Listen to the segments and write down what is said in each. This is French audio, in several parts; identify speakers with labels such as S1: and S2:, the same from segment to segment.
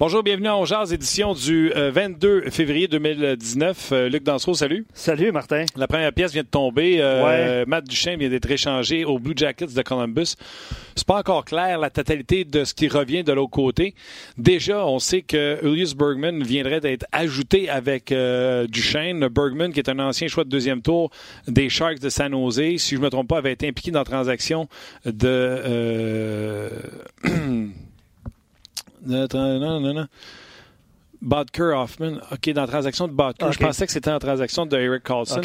S1: Bonjour, bienvenue à Jazz, édition du 22 euh, février 2019. Euh, Luc Dansereau, salut.
S2: Salut, Martin.
S1: La première pièce vient de tomber. Euh, Matt Duchesne vient d'être échangé aux Blue Jackets de Columbus. C'est pas encore clair la totalité de ce qui revient de l'autre côté. Déjà, on sait que Julius Bergman viendrait d'être ajouté avec Duchesne. Bergman, qui est un ancien choix de deuxième tour des Sharks de San Jose, si je me trompe pas, avait été impliqué dans la transaction de... Non, non, non. Bodker Hoffman. OK, dans la transaction de Bodker. Je pensais que c'était la transaction de Eric Carlson.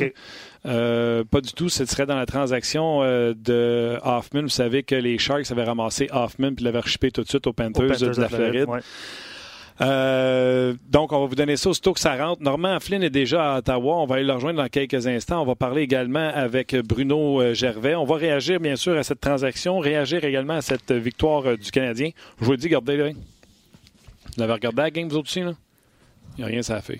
S1: Euh, pas du tout. Ce serait dans la transaction euh, de Hoffman. Vous savez que les Sharks avaient ramassé Hoffman puis l'avaient rechippé tout de suite aux Panthers, de, la Floride. Euh, donc, on va vous donner ça aussitôt que ça rentre. Normand Flynn est déjà à Ottawa. On va aller le rejoindre dans quelques instants. On va parler également avec Bruno Gervais. On va réagir, bien sûr, à cette transaction, réagir également à cette victoire du Canadien. Je vous le dis, gardez-le. Vous avez regardé la game, vous autres aussi, là? Il n'y a rien, ça a fait.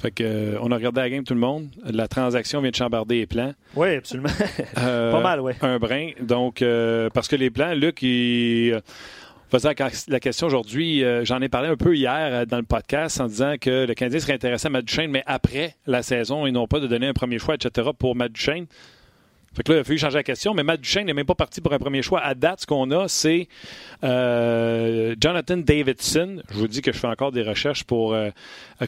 S1: Fait que, euh, on a regardé la game, tout le monde. La transaction vient de chambarder les plans.
S2: Oui, absolument. Euh, Pas mal, oui.
S1: Un brin. Donc, euh, parce que les plans, Luc, il faisait la question aujourd'hui. J'en ai parlé un peu hier dans le podcast en disant que le Canadien serait intéressé à Matt Duchesne, mais après la saison, ils n'ont pas de donner un premier choix, etc. pour Matt Duchesne. Fait que là, il a fallu changer la question, mais Matt Duchesne n'est même pas parti pour un premier choix. À date, ce qu'on a, c'est euh, Jonathan Davidson. Je vous dis que je fais encore des recherches pour euh,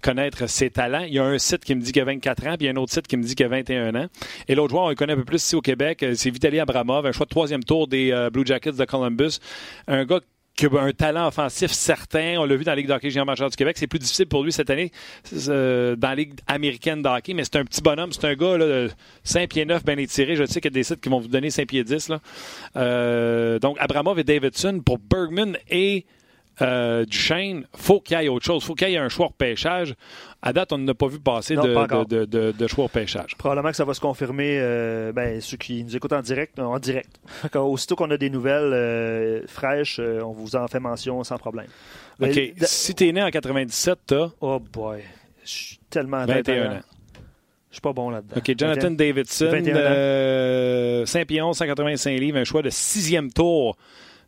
S1: connaître ses talents. Il y a un site qui me dit qu'il a 24 ans, puis il y a un autre site qui me dit qu'il a 21 ans. Et l'autre joueur, on le connaît un peu plus ici au Québec, euh, c'est Vitaly Abramov, un choix de troisième tour des Blue Jackets de Columbus. Un gars qui a un talent offensif certain. On l'a vu dans la Ligue d'hockey géant majeur du Québec. C'est plus difficile pour lui cette année dans la Ligue américaine d'hockey, mais c'est un petit bonhomme. C'est un gars de 5 pieds 9, bien étiré. Je sais qu'il y a des sites qui vont vous donner 5 pieds 10. Là. Euh, donc, Abramov et Davidson pour Bergman et euh, Duchesne, faut qu'il y ait autre chose. faut qu'il y ait un choix de pêchage. À date, on n'a pas vu passer de, de, choix de pêchage.
S2: Probablement que ça va se confirmer, euh, ben, ceux qui nous écoutent en direct, en direct. aussitôt qu'on a des nouvelles euh, fraîches, euh, on vous en fait mention sans problème.
S1: OK. si tu es né en 97, t'as...
S2: Oh boy. Je suis tellement...
S1: 21 ans.
S2: Je suis pas bon là-dedans.
S1: OK, Jonathan Davidson, 5 pions, 185 livres, un choix de sixième tour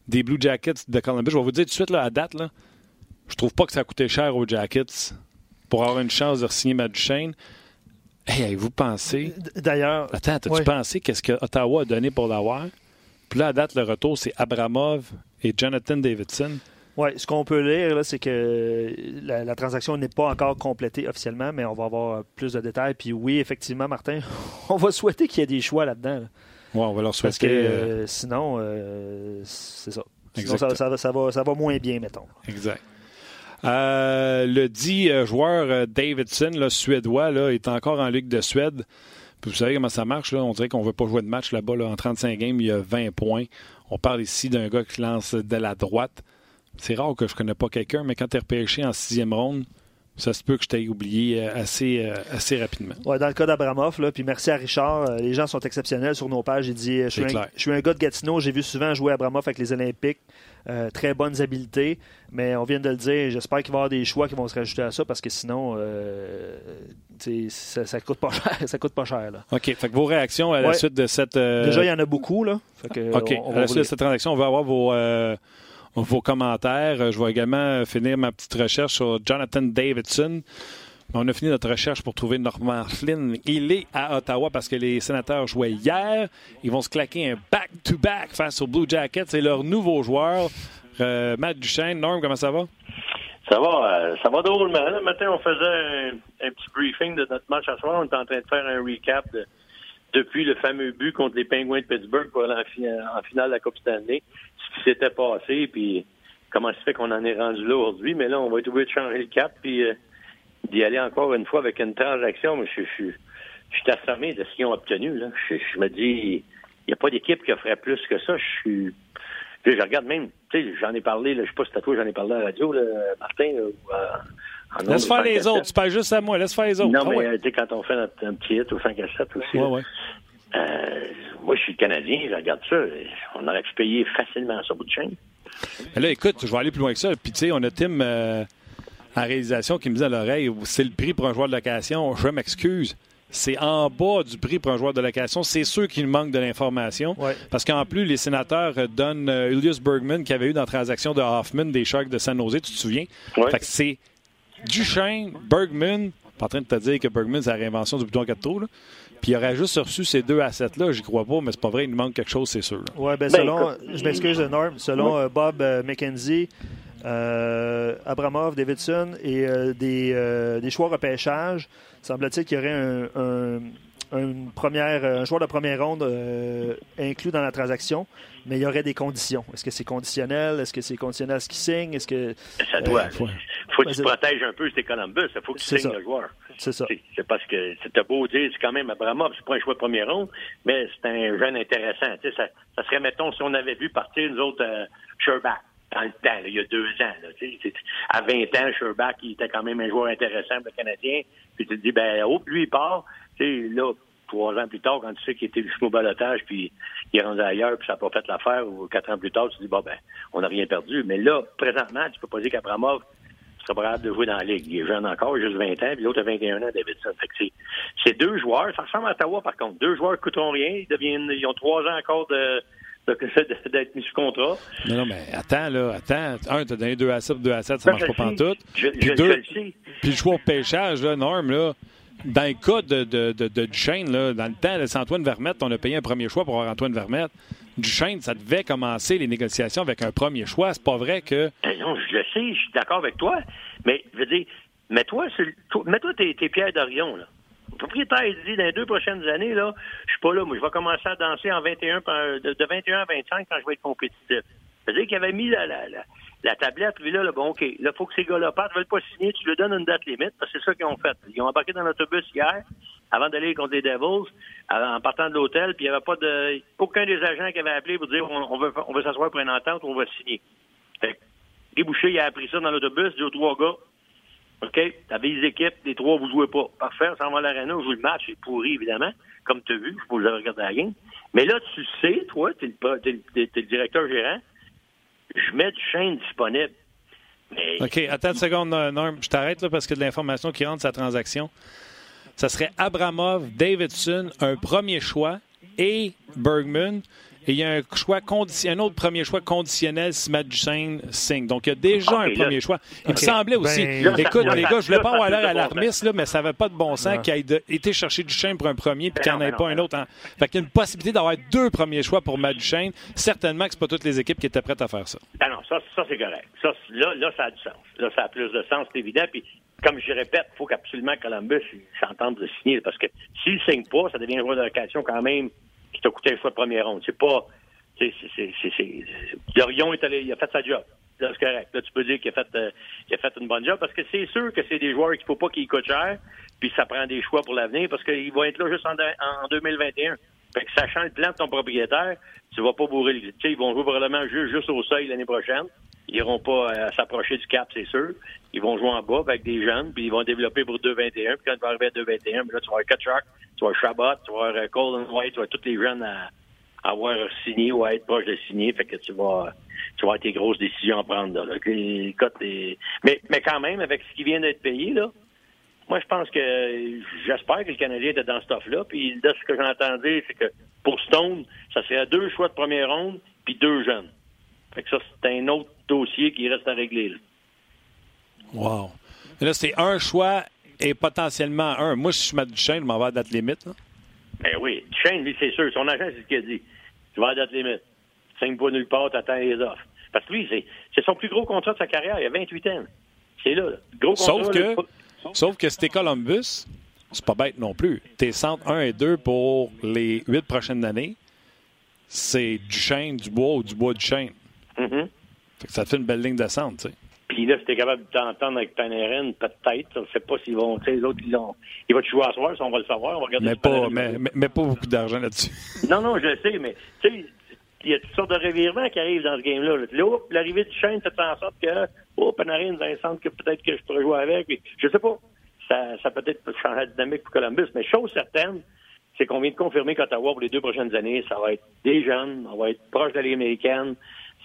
S1: des Blue Jackets de Columbus. Je vais vous dire tout de suite, là, à date, là, je trouve pas que ça a coûté cher aux Jackets pour avoir une chance de signer Matt Duchesne. Hey, vous pensez.
S2: D'ailleurs.
S1: Attends, as-tu pensé qu'est-ce que Ottawa a donné pour l'avoir? Puis là, à date, le retour, c'est Abramov et Jonathan Davidson.
S2: Oui, ce qu'on peut lire, c'est que la, transaction n'est pas encore complétée officiellement, mais on va avoir plus de détails. Puis oui, effectivement, Martin, on va souhaiter qu'il y ait des choix là-dedans.
S1: Oui, on va leur souhaiter.
S2: Parce que euh, sinon, euh, c'est ça. Sinon, ça, ça, va, ça va moins bien, mettons.
S1: Exact. Euh, le dit euh, joueur euh, Davidson, le suédois, là, est encore en Ligue de Suède. vous savez comment ça marche. Là? On dirait qu'on ne veut pas jouer de match là-bas. En 35 games, il y a 20 points. On parle ici d'un gars qui lance de la droite. C'est rare que je ne connais pas quelqu'un, mais quand tu es repêché en sixième ronde, ça se peut que je t'aie oublié euh, assez, euh, assez rapidement.
S2: Ouais, dans le cas d'Abramov, puis merci à Richard, euh, les gens sont exceptionnels sur nos pages. Il dit je suis, un, je suis un gars de Gatineau, j'ai vu souvent jouer Abramov avec les Olympiques, très bonnes habiletés, mais on vient de le dire, j'espère qu'il va y avoir des choix qui vont se rajouter à ça parce que sinon, ça, ça coûte pas cher. ça coûte pas cher là.
S1: OK, fait que vos réactions à la suite de cette.
S2: Déjà, il y en a beaucoup. Là.
S1: OK, à la suite de cette transaction, on va avoir vos vos commentaires. Je vais également finir ma petite recherche sur Jonathan Davidson. On a fini notre recherche pour trouver Norman Flynn. Il est à Ottawa parce que les sénateurs jouaient hier. Ils vont se claquer un back-to-back face aux Blue Jackets. C'est leur nouveau joueur, euh, Matt Duchesne. Norm, comment ça va?
S3: Ça va, euh, ça va drôlement. Le matin, on faisait un, petit briefing de notre match à soir. On était en train de faire un recap depuis le fameux but contre les Penguins de Pittsburgh pour aller en, finale de la Coupe Stanley ce qui s'était passé, puis comment ça fait qu'on en est rendu là aujourd'hui. Mais là, on va être obligé de changer le cap, puis euh, d'y aller encore une fois avec une transaction. Mais je, je, je suis assommé de ce qu'ils ont obtenu. Là. Je, me dis, il n'y a pas d'équipe qui ferait plus que ça. Je suis. je regarde même, tu sais, j'en ai parlé, là, je sais pas si à toi, j'en ai parlé à la radio, là, Martin.
S1: Euh, laisse faire les autres, tu parles juste à moi, laisse faire les autres.
S3: Non, ah mais tu sais, quand on fait notre, un petit hit au 5 à 7 aussi.
S1: Ouais, ouais.
S3: Euh, moi, je suis Canadien, je regarde ça. On aurait pu payer facilement ça bout de chaîne.
S1: là, écoute, je vais aller plus loin que ça. Puis, tu sais, on a Tim euh, en réalisation qui me dit à l'oreille c'est le prix pour un joueur de location. Je m'excuse. c'est en bas du prix pour un joueur de location. C'est sûr qu'il manque de l'information. Parce qu'en plus, les sénateurs donnent euh, Julius Bergman, qui avait eu dans la transaction de Hoffman des Sharks de San Jose, tu te souviens? Fait que c'est Duchesne, Bergman, pas en train de te dire que Bergman, c'est la réinvention du bouton 4 tours, Puis il aurait juste reçu ces deux assets-là, j'y crois pas, mais c'est pas vrai, il nous manque quelque chose, c'est sûr.
S2: Oui, ben, ben selon, je m'excuse de Norm, selon euh, Bob euh, McKenzie, euh, Abramov, Davidson et euh, des, euh, des, choix repêchage. Semble-t-il qu'il y aurait un, une première, un joueur de première ronde inclus dans la transaction, mais il y aurait des conditions. Est-ce que c'est conditionnel? Est-ce que c'est conditionnel à ce qu'il signe? Est-ce que.
S3: Ça doit. faut, faut que tu protèges un peu tes Columbus. Il faut que tu signes le joueur.
S2: C'est ça.
S3: C'est parce que c'était beau dire, c'est quand même Abramov, c'est pas un choix de première ronde, mais c'est un jeune intéressant. Ça, ça serait, mettons, si on avait vu partir nous autres Sherbach dans le temps, il y a deux ans. Là, à 20 ans, Sherbach, il était quand même un joueur intéressant pour le Canadien. Puis tu te dis, ben, oh, lui, il part. là, trois ans plus tard, quand tu sais qu'il était jusqu'au balotage, puis il est rendu ailleurs, puis ça n'a pas fait l'affaire, ou quatre ans plus tard, tu te dis, bon, ben, on n'a rien perdu. Mais là, présentement, tu peux pas dire qu'Abramov serait capable de jouer dans la Ligue. Il est jeune encore, juste 20 ans, puis l'autre a 21 ans, Davidson. C'est deux joueurs. Ça ressemble à Ottawa, par contre. Deux joueurs qui coûteront rien. Ils deviennent, ils ont trois ans encore de, d'être mis sous contrat.
S1: Non, non, mais attends, là, attends. Un, t'as donné deux à 7, deux à 7, ça ben, marche pas pantoute. Puis
S3: je,
S1: deux,
S3: je puis
S1: le choix au pêchage, là, Norm, là, dans le cas de, de, de, Duchesne, là, dans le temps, c'est Antoine Vermette, on a payé un premier choix pour avoir Antoine Vermette. Duchesne, ça devait commencer les négociations avec un premier choix. C'est pas vrai que.
S3: Ben non, je le sais, je suis d'accord avec toi. Mais, je veux dire, mets-toi, mets-toi tes, tes pierres d'Orion, là. Le propriétaire dit dans les deux prochaines années, là, je suis pas là, moi je vais commencer à danser en 21 de, 21 à 25 quand je vais être compétitif. C'est-à-dire qu'il avait mis la, tablette, lui là, bon, OK, là, il faut que ces gars-là partent, ne veulent pas signer, tu lui donnes une date limite, parce que c'est ça qu'ils ont fait. Ils ont embarqué dans l'autobus hier, avant d'aller contre les Devils, en partant de l'hôtel, puis il n'y avait pas de. aucun des agents qui avait appelé pour dire on, veut on s'asseoir pour une entente on va signer. Fait Guy Boucher, il a appris ça dans l'autobus, dit aux trois gars, OK, t'avais les équipes, les trois, vous jouez pas. Parfait, on s'en va à l'aréna, on joue le match, c'est pourri, évidemment, comme tu as vu, je vous avez regardé la game. Mais là, tu sais, toi, tu es, le directeur gérant, je mets du chaîne disponible.
S1: OK, attends une seconde, Norm. Je t'arrête là parce que de l'information qui rentre sa transaction. Ça serait Abramov, Davidson, un premier choix et Bergman. Et il y a un, choix un autre premier choix conditionnel si Matt Duchesne signe. Donc, il y a déjà un premier choix. Il me semblait aussi. Ben, écoute, les gars, je ne voulais pas avoir l'air alarmiste, là, mais ça n'avait pas de bon sens qu'il ait été chercher Duchesne pour un premier puis qu'il n'y en ait pas un autre. Fait qu'il y a une possibilité d'avoir deux premiers choix pour Matt Duchesne. Certainement que ce pas toutes les équipes qui étaient prêtes à faire ça.
S3: Ah non, ça, ça c'est correct. Ça, là, là, ça a du sens. Là, ça a plus de sens, c'est évident. Puis, comme je répète, il faut qu'absolument Columbus s'entende de signer. Parce que s'il ne signe pas, ça devient un joueur de location quand même qui t'a coûté un choix de première ronde. C'est pas c'est, c'est, Dorion est allé, il a fait sa job. C'est correct. Là, tu peux dire qu'il a fait, euh, a fait une bonne job parce que c'est sûr que c'est des joueurs qu'il faut pas qu'ils coûtent cher, puis ça prend des choix pour l'avenir parce qu'ils vont être là juste en, en 2021. Fait que sachant le plan de ton propriétaire, tu vas pas bourrer. Tu sais, ils vont jouer probablement juste, juste au seuil l'année prochaine. Ils iront pas euh, s'approcher du cap, c'est sûr. Ils vont jouer en bas avec des jeunes, puis ils vont développer pour 2-21. Puis quand ils vont arriver à 2-21, là, tu vas avoir Kutchuk, tu vas avoir Chabot, tu vas avoir euh, Colin White, tu vas tous les jeunes à, avoir signé ou à être proche de signer. Fait que tu vas, tu vas avoir tes grosses décisions à prendre. Là, mais, mais quand même, avec ce qui vient d'être payé, là, moi, je pense que j'espère que le Canadien était dans ce stuff-là. Puis de ce que j'entendais, c'est que pour Stone, ça serait deux choix de première ronde puis deux jeunes. Fait que ça, c'est un autre dossier qui reste à régler. Là.
S1: Wow. là, c'est un choix et potentiellement un. Moi, si je Matt Duchesne, je m'en vais à date limite. Là.
S3: Ben oui. Duchesne, lui, c'est sûr. Son agent, c'est ce qu'il a dit. Tu vas à date limite. Cinq pas nulle part, t'attends les offres. Parce que lui, c'est son plus gros contrat de sa carrière. Il a 28 ans. C'est là, Gros
S1: contrat. Sauf que, sauf que c'était Columbus, c'est pas bête non plus. Tes centres 1 et 2 pour les huit prochaines années, c'est du chêne, du bois ou du bois du chêne. Ça te fait une belle ligne de centre, tu sais.
S3: Puis là, si t'es capable de t'entendre avec Panarin, peut-être. Je ne sais pas s'ils vont. Tu sais, les autres, ils ont. Il va te jouer à soir, on va le savoir. On va regarder
S1: mais, pas, mais, mais, pas beaucoup d'argent là-dessus.
S3: non, non, je le sais, mais tu sais, il y a toutes sortes de revirements qui arrivent dans ce game-là. Là, l'arrivée du chaîne fait en sorte que, oh, Panarin, dans un centre que peut-être que je pourrais jouer avec. Puis, je sais pas. Ça, ça peut-être changer la dynamique pour Columbus. Mais chose certaine, c'est qu'on vient de confirmer qu'Ottawa, pour les deux prochaines années, ça va être des jeunes, on va être proche de la Ligue américaine,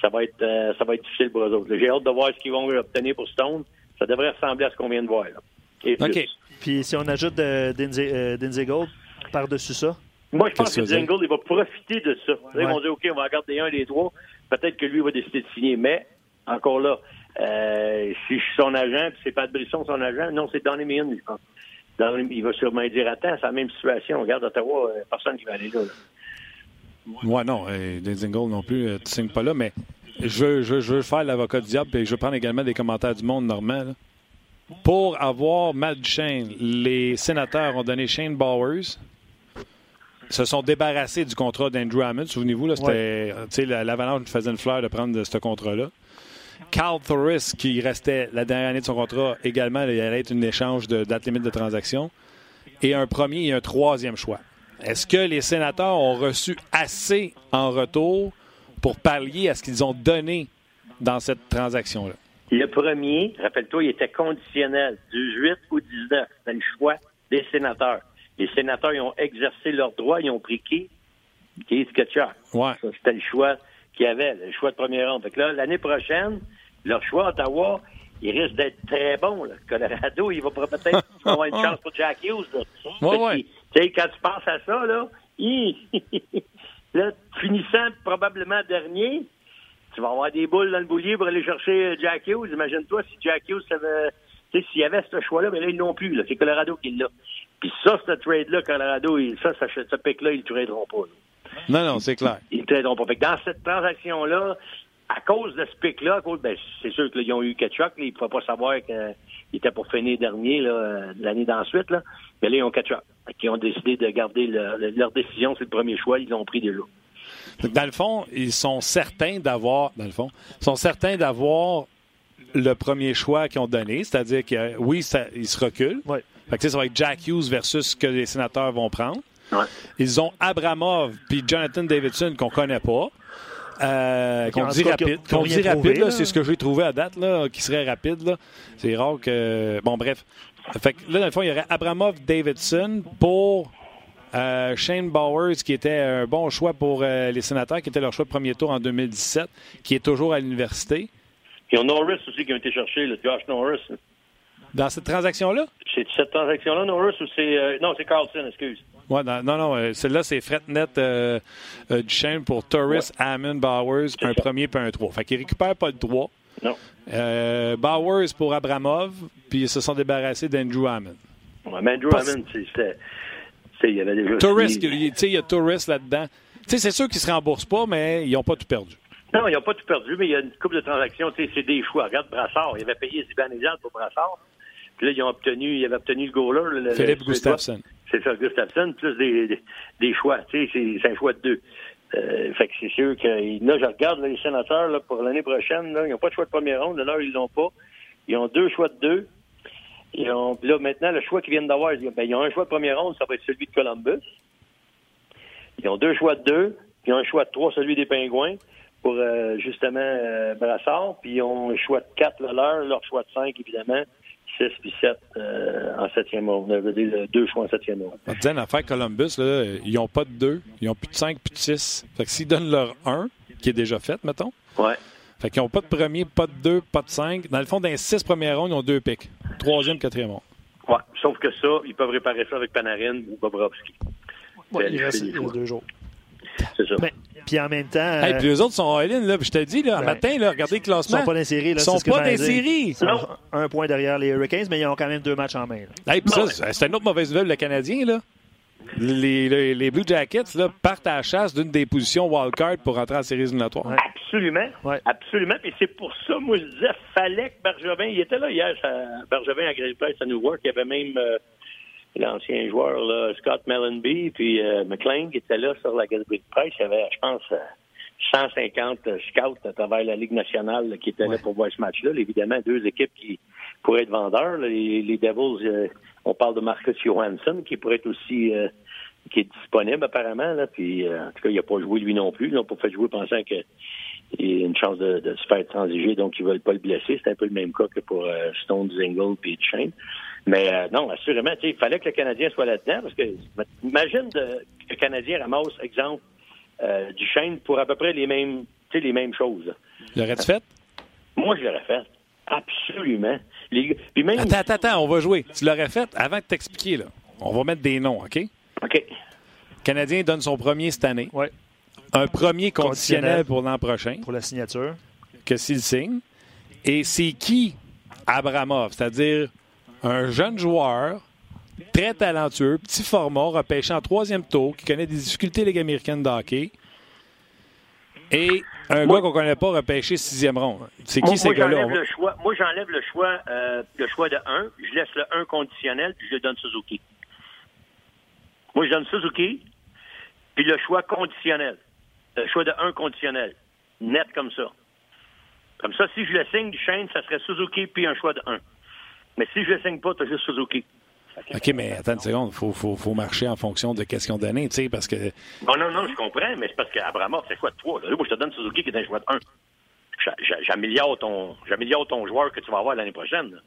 S3: ça va être euh, ça va être difficile pour eux autres. J'ai hâte de voir ce qu'ils vont obtenir pour Stone. Ça devrait ressembler à ce qu'on vient de voir. Là. et plus.
S2: Puis si on ajoute Dinzy Gold par-dessus ça?
S3: Moi, je pense que Dingle, il va profiter de ça. Ils vont dire, OK, on va regarder un des trois. Peut-être que lui va décider de signer. Mais, encore là, euh, si je suis son agent, puis c'est pas de Brisson son agent, non, c'est Donny Meehan, je pense. il va sûrement dire, attends, c'est la même situation. Regarde, Ottawa, euh, personne qui va aller là.
S1: Ouais, non, euh, Dingle non plus, tu signes pas là, mais je veux, je, je veux faire l'avocat du diable et je veux prendre également des commentaires du monde normal. Pour avoir Matt Duchesne, les sénateurs ont donné Shane Bowers, se sont débarrassés du contrat d'Andrew Hammond. Souvenez-vous, là, c'était, l'Avalanche faisait une fleur de prendre ce contrat-là. Carl Thoris, qui restait la dernière année de son contrat, également, il allait être une échange de date limite de transaction. Et un premier et un troisième choix. Est-ce que les sénateurs ont reçu assez en retour pour pallier à ce qu'ils ont donné dans cette transaction-là?
S3: Le premier, rappelle-toi, il était conditionnel, 18 ou 19. C'était le choix des sénateurs. Les sénateurs ils ont exercé leurs droits, ils ont pris qui? Keith Kutcher.
S1: Ouais.
S3: c'était le choix qu'il y avait, le choix de première ronde. Fait que là, l'année prochaine, leur choix à Ottawa, il risque d'être très bon. Là. Colorado, il va peut-être avoir une chance pour Jack Hughes. Là.
S1: Ouais, ouais.
S3: Tu sais, quand tu penses à ça, là, là, finissant probablement dernier, tu vas avoir des boules dans le boulier pour aller chercher Jack Hughes. Imagine-toi si Jack Hughes avait, tu sais, s'il y avait ce choix-là, mais là, ils l'ont plus. C'est Colorado qui l'a. Puis ça, ce trade-là, Colorado, ça, ça, ce pic-là, ils ne traderont pas.
S1: Non, non, c'est clair.
S3: Ils ne traderont pas. Fait que dans cette transaction-là, à cause de ce pic-là, ben, c'est sûr qu'ils ont eu Ketchuk. Ils ne pouvaient pas savoir qu'il était pour finir dernier l'année d'ensuite. Là. Mais là, ils ont Ketchuk. Ils ont décidé de garder leur décision. C'est le premier choix. Ils l'ont pris déjà.
S1: Dans le fond, ils sont certains d'avoir, dans le fond, sont certains d'avoir le premier choix qu'ils ont donné, c'est-à-dire que oui, ça, ils se reculent.
S2: Ouais.
S1: Fait que, ça va être Jack Hughes versus ce que les sénateurs vont prendre. Ils ont Abramov puis Jonathan Davidson qu'on connaît pas. Euh, qu'on dit rapide. Qu'on dit rapide, c'est ce que j'ai trouvé à date, là, qui serait rapide. C'est rare que. Bon, bref. Fait que là, dans le fond, il y aurait Abramov Davidson pour euh, Shane Bowers, qui était un bon choix pour euh, les sénateurs, qui était leur choix de premier tour en 2017, qui est toujours à l'université.
S3: Il y a Norris aussi qui a été cherché, le Josh Norris.
S1: Dans cette transaction-là?
S3: C'est cette transaction-là, Norris, ou c'est. Euh, non, c'est Carlson, excuse.
S1: Ouais, non, non, euh, celle-là, c'est Fretnet euh, euh, du chaîne pour Torres, Hammond, Bowers, un premier puis un 3. Fait qu'il récupère pas le 3.
S3: Non.
S1: Bowers pour Abramov, puis ils se sont débarrassés d'Andrew Hammond.
S3: Ouais, mais Andrew Hammond, c'était. Il y avait déjà.
S1: Torres, tu sais, il y a Torres là-dedans. Tu sais, c'est sûr qu'ils ne se remboursent pas, mais ils n'ont pas tout perdu.
S3: Non, ils n'ont pas tout perdu, mais il y a une couple de transactions. Tu sais, c'est des choix. Regarde Brassard. Il avait payé Zibanejad pour Brassard. Puis là, ils ont obtenu, ils avaient obtenu le goaler. Le,
S1: Philippe Gustafsson.
S3: C'est ça, Gustafsson, plus des, des, choix. Tu sais, c'est un choix de deux. Euh, fait que c'est sûr que là, je regarde les sénateurs là, pour l'année prochaine, là, ils n'ont pas de choix de première ronde, là, ils l'ont pas. Ils ont deux choix de deux. Ils ont, là, maintenant, le choix qu'ils viennent d'avoir, ben, ils ont un choix de première ronde, ça va être celui de Columbus. Ils ont deux choix de deux, puis ils ont un choix de trois, celui des Pingouins, pour euh, justement euh, Brassard, puis ils ont un choix de quatre, là, leur, leur choix de cinq, évidemment, 6 puis 7 euh, en septième ronde. Ça veut dire deux choix en septième ronde.
S1: On disait, l'affaire Columbus, là, ils n'ont pas de 2, ils n'ont plus de 5 puis de 6. Fait que s'ils donnent leur 1, qui est déjà fait, mettons.
S3: Ouais.
S1: Fait qu'ils n'ont pas de premier, pas de 2, pas de 5. Dans le fond, dans les 6 premières rondes, ils ont deux pics. Troisième, quatrième ronde.
S3: Ouais. Sauf que ça, ils peuvent réparer ça avec Panarin ou Bobrovski.
S2: Ouais, il reste deux jours.
S3: C'est ça.
S2: Mais, puis en même temps.
S1: Hey, puis les autres sont all-in, là. je te dis, là, ben, matin, là, regardez le classement.
S2: Ils sont pas dans les séries, là.
S1: Ils sont pas dans les séries.
S2: Un point derrière les Hurricanes, mais ils ont quand même deux matchs en main.
S1: Hey, ça, c'est une autre mauvaise nouvelle, le Canadien, là. Les, les, les, Blue Jackets là, partent à la chasse d'une des positions wildcard pour rentrer en séries éliminatoires.
S3: Ouais. Absolument.
S2: Ouais.
S3: Absolument. Et c'est pour ça, moi, je disais, fallait que Bergevin, il était là hier, Bergevin à Place à Newark, il y avait même euh, l'ancien joueur, là, Scott Mellenby, puis euh, McLean qui était là sur la de presse. Il y avait, je pense, 150 euh, scouts à travers la Ligue nationale qui étaient là pour voir ce match-là. Évidemment, deux équipes qui pourraient être vendeurs. Les, les Devils, euh, on parle de Marcus Johansson qui pourrait être aussi qui est disponible apparemment. Là, puis en tout cas, il n'a pas joué lui non plus. Ils n'ont pas fait jouer pensant qu'il y a une chance de, de, se faire transiger, donc ils veulent pas le blesser. C'est un peu le même cas que pour Stone Zingle et Shane. Mais euh, non, assurément, il fallait que le Canadien soit là-dedans, parce que imagine de, que le Canadien ramasse, exemple, euh, du chêne pour à peu près les mêmes, les mêmes choses.
S1: L'aurais-tu fait?
S3: Moi, je l'aurais fait. Absolument.
S1: Attends, attends, attends, on va jouer. Tu l'aurais fait avant de t'expliquer, là. On va mettre des noms, OK?
S3: OK.
S1: Le Canadien donne son premier cette année.
S2: Oui.
S1: Un premier conditionnel, pour l'an prochain.
S2: Pour la signature.
S1: Que s'il signe. Et c'est qui Abramov? C'est-à-dire un jeune joueur très talentueux, petit format, repêché en troisième tour, qui connaît des difficultés Ligue américaine de hockey. Et un gars qu'on ne connaît pas repêché sixième ronde. C'est qui ces gars-là?
S3: Moi, j'enlève le choix, euh, le choix de 1. Je laisse le 1 conditionnel, puis je le donne Suzuki. Moi, je donne Suzuki, puis le choix conditionnel. Le choix de 1 conditionnel. Net comme ça. Comme ça, si je le signe du chaîne, ça serait Suzuki puis un choix de 1. Mais si je le signe pas, tu as juste Suzuki.
S1: OK, mais attends une seconde, il faut, faut, faut, marcher en fonction de ont donné, tu sais, parce que...
S3: Bon, non, non, je comprends, mais c'est parce qu'Abramov, c'est choix de 3. Là, moi, je te donne Suzuki qui est un choix de 1. J'améliore ton, ton joueur que tu vas avoir l'année prochaine.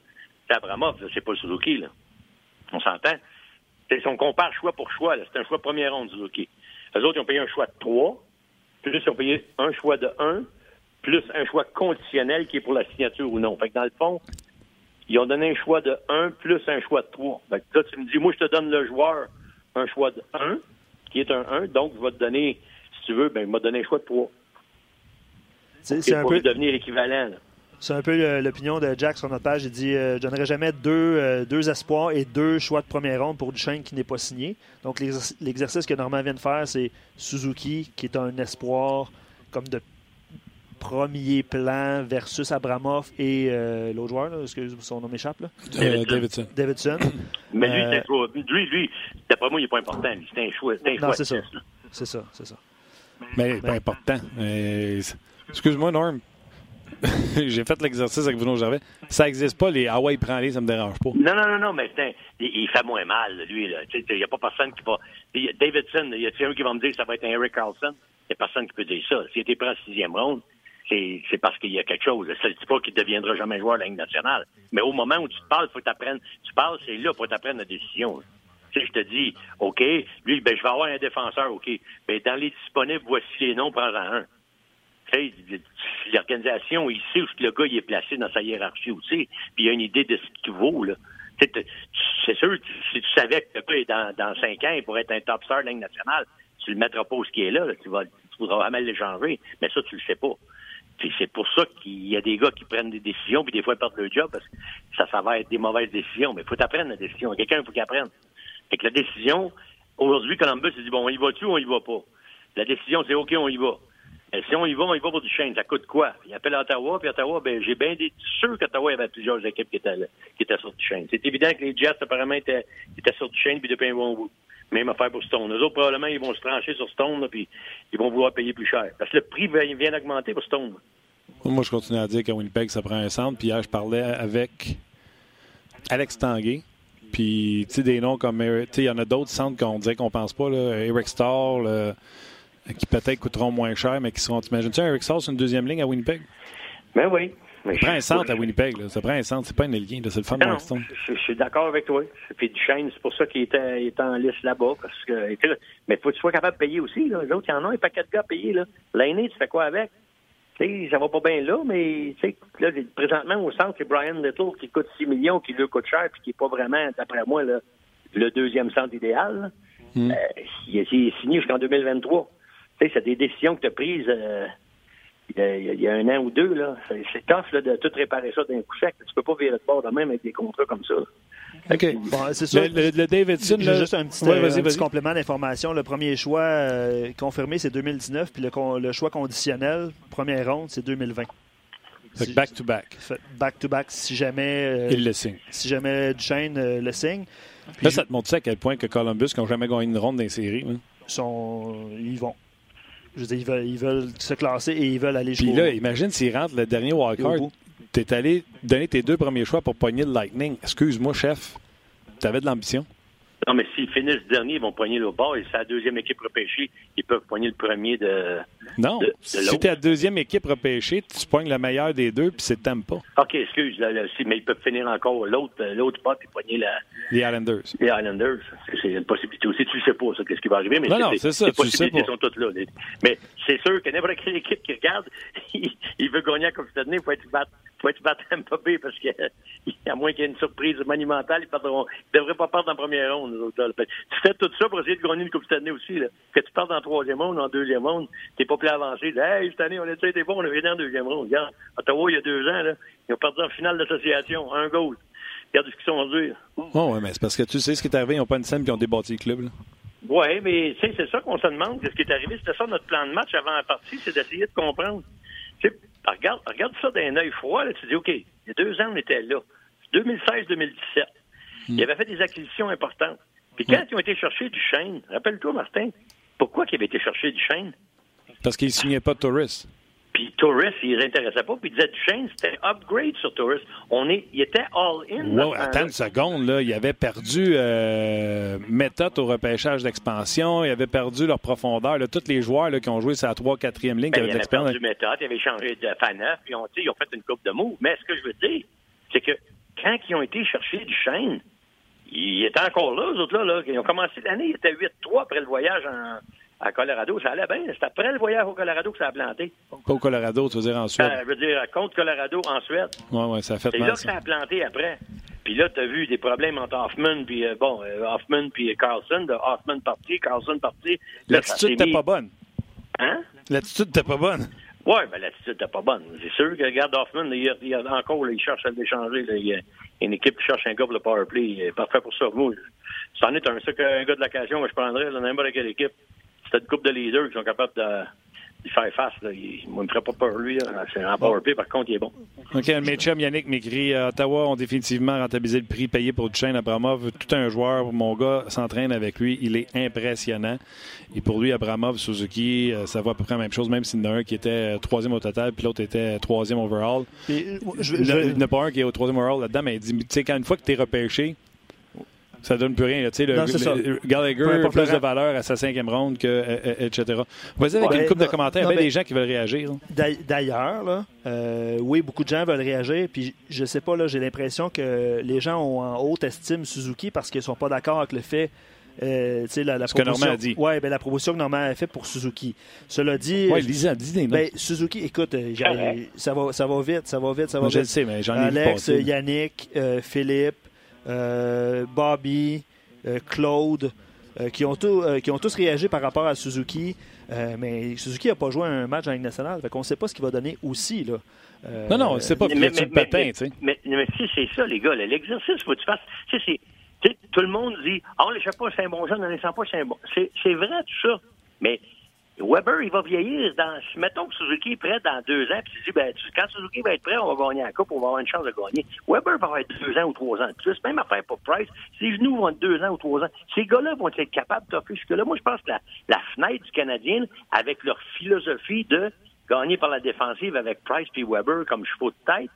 S3: C'est Abramov, c'est pas le Suzuki, là. On s'entend? Si on compare choix pour choix, c'est un choix de première ronde, Suzuki. Les autres, ils ont payé un choix de 3, plus ils ont payé un choix de 1, plus un choix conditionnel qui est pour la signature ou non. Fait que dans le fond, ils ont donné un choix de 1 plus un choix de 3. Fait que là, tu me dis, moi, je te donne le joueur un choix de 1, qui est un 1, donc je vais te donner, si tu veux, ben, il m'a donné un choix de 3. C'est un peu devenir équivalent.
S2: C'est un peu l'opinion de Jack sur notre page. Il dit euh, Je donnerai jamais deux, euh, deux espoirs et deux choix de première ronde pour Duchesne qui n'est pas signé. Donc, l'exercice que Normand vient de faire, c'est Suzuki, qui est un espoir comme de premier plan versus Abramov et euh, l'autre joueur, est-ce que son nom m'échappe?
S1: Euh, Davidson.
S2: Davidson.
S3: Mais lui, euh, lui, lui d'après moi, il n'est pas important. C'est un choix. Un non,
S2: c'est ça. C'est ça, c'est ça.
S1: Mais pas important. Excuse-moi, Norm. J'ai fait l'exercice avec Bruno Gervais. Ça n'existe pas, les Hawaii prend les, ça me dérange pas.
S3: Non, non, non, non, mais il, il, fait moins mal, lui. Il n'y a pas personne qui va. Davidson, il y a un qui va me dire que ça va être un Eric Carlson? Il n'y a personne qui peut dire ça. S'il était pris en sixième ronde, c'est parce qu'il y a quelque chose. Ça ne dit pas qu'il ne deviendra jamais joueur de la Ligue nationale. Mais au moment où tu te parles, faut t'apprendre. Tu parles, c'est là pour t'apprendre la décision. Tu sais, je te dis, OK, lui, ben, je vais avoir un défenseur, OK. Ben, dans les disponibles, voici les noms, prends-en un. Tu sais, l'organisation, il sait où le gars il est placé dans sa hiérarchie aussi, puis il a une idée de ce qu'il vaut, là. C'est sûr, si tu savais que le gars est dans, dans cinq ans, il pourrait être un top star de la Ligue nationale, tu le mettras pas où ce qui est là, tu vas, tu voudras jamais l'échanger, mais ça, tu le sais pas c'est pour ça qu'il y a des gars qui prennent des décisions, puis des fois ils perdent leur job parce que ça, va être des mauvaises décisions. Mais il faut apprendre la décision. Quelqu'un, il faut qu'il apprenne. Fait que la décision, aujourd'hui, Columbus, il dit bon, on y va-tu ou on y va pas? La décision, c'est OK, on y va. Et si on y va, on y va pour du chaîne. Ça coûte quoi? Il appelle Ottawa, puis Ottawa, ben, j'ai bien des sûr qu'Ottawa, il avait plusieurs équipes qui étaient, qui étaient sur du chaîne. C'est évident que les Jets, apparemment, étaient, étaient sur du chaîne, puis depuis un bon bout. Même affaire pour Stone. Eux autres, probablement, ils vont se trancher sur Stone, puis ils vont vouloir payer plus cher. Parce que le prix vient d'augmenter pour Stone.
S1: Moi, je continue à dire qu'à Winnipeg, ça prend un centre. Puis hier, je parlais avec Alex Tanguay. Puis, tu sais, des noms comme. Tu sais, il y en a d'autres centres qu'on dirait qu'on pense pas. Là. Eric Starr, qui peut-être coûteront moins cher, mais qui seront. T'imagines-tu Eric Starr, c'est une deuxième ligne à Winnipeg?
S3: Ben oui.
S1: Ça prend un centre à Winnipeg. Là. Ça prend un centre. C'est pas un alien. C'est le fun de
S3: je, je, suis d'accord avec toi. Puis Duchesne, c'est pour ça qu'il était, était, en liste là-bas. Parce que, mais il faut que tu sois capable de payer aussi. Autres, il y en a un paquet de gars à payer. L'aîné, tu fais quoi avec? sais, ça va pas bien là, mais là, présentement au centre, c'est Brian Little qui coûte 6 millions, qui lui coûte cher, puis qui n'est pas vraiment, d'après moi, le deuxième centre idéal. Hmm. Euh, il, est, signé jusqu'en 2023. C'est des décisions que tu as prises euh, il, y a, un an ou deux. là. C'est tough là, de tout réparer ça d'un coup sec. Tu peux pas virer de bord de même avec des contrats comme ça.
S1: OK.
S2: Bon, c'est ça. Le, Davidson, juste un petit, euh, complément d'information. Le premier choix euh, confirmé, c'est 2019, puis le, choix conditionnel, première ronde, c'est 2020.
S1: Back-to-back.
S2: Back-to-back, si jamais...
S1: Euh, Il le signe.
S2: Si jamais Duchesne le signe.
S1: Là, ça te montre à quel point que Columbus, qui n'ont jamais gagné une ronde dans les séries...
S2: Sont, ils vont. Je veux dire, ils veulent, se classer et ils veulent aller jouer.
S1: Puis là, imagine s'ils rentrent le dernier wildcard. Tu es allé donner tes deux premiers choix pour pogner le Lightning. Excuse-moi, chef. Tu avais de l'ambition?
S3: Non, mais s'ils finissent dernier, ils vont poigner le bord. Et c'est la deuxième équipe repêchée, ils peuvent poigner le premier de.
S1: Non. si tu la deuxième équipe repêchée, tu poignes le meilleur des deux, puis c'est pas.
S3: OK, excuse. mais ils peuvent finir encore l'autre euh, l'autre pas, puis poigner la.
S1: Les Islanders.
S3: Les Islanders. C'est une possibilité aussi. Tu ne sais pas, ça, qu'est-ce qui va arriver. Mais
S1: non, non, c'est ça. Les
S3: possibilités sont toutes là. Mais c'est sûr que n'importe quelle équipe qui regarde, il, veut gagner à Coupe Stanley, il faut être battre faut être battre Tampa Bay parce que, à moins qu'il y ait une surprise monumentale, ils ne devraient pas perdre en première ronde. Tu fais tout ça pour essayer de gagner une Coupe cette année aussi. Là. Que tu perds en troisième ronde, en deuxième ronde, t'es pas plus avancé. Hey, cette année, on a été bon, on a gagné en deuxième ronde. Regarde, Ottawa, il y a deux ans, là, ils ont perdu en finale d'association, un goal. Regarde ce qu'ils sont durs.
S1: Oh, ouais, mais c'est parce que tu sais ce qui est arrivé, ils n'ont pas une scène puis ils ont débattu le club.
S3: Oui, mais c'est ça qu'on se demande. Ce qui est arrivé, c'était ça notre plan de match avant la partie, c'est d'essayer de comprendre. Regarde, regarde ça d'un œil froid, là, tu dis, OK, il y a deux ans, on était là. 2016-2017. Il avait fait des acquisitions importantes. Puis quand ils ont été chercher du chêne, rappelle-toi, Martin, pourquoi ils avaient été chercher du chêne?
S1: Parce qu'ils ne signaient pas de touristes.
S3: Puis Tourist, il ne intéressait pas. Puis il disait Duchesne, c'était upgrade sur Tourist. On est, il était all-in.
S1: Wow, attends une seconde, là. Il avait perdu euh, méthode au repêchage d'expansion. Il avait perdu leur profondeur. Là. Tous les joueurs là, qui ont joué sur la 3 4e ligne,
S3: ben, qui avaient de l'expérience. perdu méthode, ils avaient changé de faneuf, puis ont, ils ont fait une coupe de mots. Mais ce que je veux dire, c'est que quand ils ont été chercher Duchesne, ils étaient encore là, eux autres là. là. Ils ont commencé l'année, ils étaient 8-3 après le voyage en à Colorado, ça allait bien. C'est après le voyage au Colorado que ça a planté.
S1: Pas au Colorado, tu veux dire en Suède?
S3: Ça veut dire contre Colorado en Suède.
S1: Oui, oui, ça a fait
S3: C'est là que ça a planté après. Puis là, tu as vu des problèmes entre Hoffman puis euh, bon, euh, Hoffman puis Carlson. De Hoffman parti, Carlson parti.
S1: L'attitude n'était pas bonne.
S3: Hein?
S1: L'attitude n'était pas bonne.
S3: Oui, ben l'attitude n'était pas bonne. C'est sûr que, regarde, Hoffman, il, y a, encore, il cherche à l'échanger. Il y a une équipe qui cherche un gars pour le powerplay. Il est parfait pour ça. Moi, c'en est un, ça qu'un gars de l'occasion, je prendrais n'importe quelle équipe c'est une couple de leaders qui sont capables de faire face. Là. Il ne me ferait pas peur, lui. C'est un powerplay, par contre, il est bon.
S1: OK, mes chums, Yannick m'écrit euh, Ottawa ont définitivement rentabilisé le prix payé pour Duchesne Abramov. Tout un joueur, mon gars, s'entraîne avec lui. Il est impressionnant. Et pour lui, Abramov, Suzuki, euh, ça va à peu près la même chose, même s'il y en a un qui était euh, troisième au total, puis l'autre était troisième overall. il n'y en a pas un qui est au troisième overall là-dedans, mais il dit Tu sais, quand une fois que tu es repêché, ça donne plus rien. Tu sais, le, Gallagher a plus de valeur à sa cinquième ronde, que, euh, euh, etc. Vas-y avec une coupe de commentaires. Il y a des gens qui veulent réagir.
S2: D'ailleurs, euh, oui, beaucoup de gens veulent réagir. Puis je sais pas, là, j'ai l'impression que les gens ont en haute estime Suzuki parce qu'ils sont pas d'accord avec le fait euh, la, la
S1: Ce que Normand a dit.
S2: Oui, ben, la proposition que Normand a faite pour Suzuki. Cela dit.
S1: Oui, Lisa, dis
S2: ben, Suzuki, écoute, ça, va, ça va vite, ça va vite, ça va vite.
S1: Je le sais, mais j'en ai
S2: Alex, Yannick, Philippe, euh, Bobby, euh, Claude, euh, qui, ont qui ont tous réagi par rapport à Suzuki. mais Suzuki n'a pas joué un match en Ligue nationale. On ne sait pas ce qu'il va donner aussi. Là.
S1: non, non, c'est pas mais, mais, patin, tu sais.
S3: Mais, si c'est ça, les gars, l'exercice, faut que tu fasses. tout le monde dit Ah, oh, les pas c'est un bon jeune, on ne sent pas, c'est un bon. C'est vrai, tout ça. Mais Weber, il va vieillir dans. Mettons que Suzuki est prêt dans deux ans, puis tu dis, ben, quand Suzuki va être prêt, on va gagner la Coupe, on va avoir une chance de gagner. Weber va avoir deux ans ou trois ans de plus, même affaire pour Price. Ses genoux vont être deux ans ou trois ans. Ces gars-là vont être capables de jusque là. Moi, je pense que la, la fenêtre du Canadien, avec leur philosophie de gagner par la défensive avec Price puis Weber comme chevaux de tête,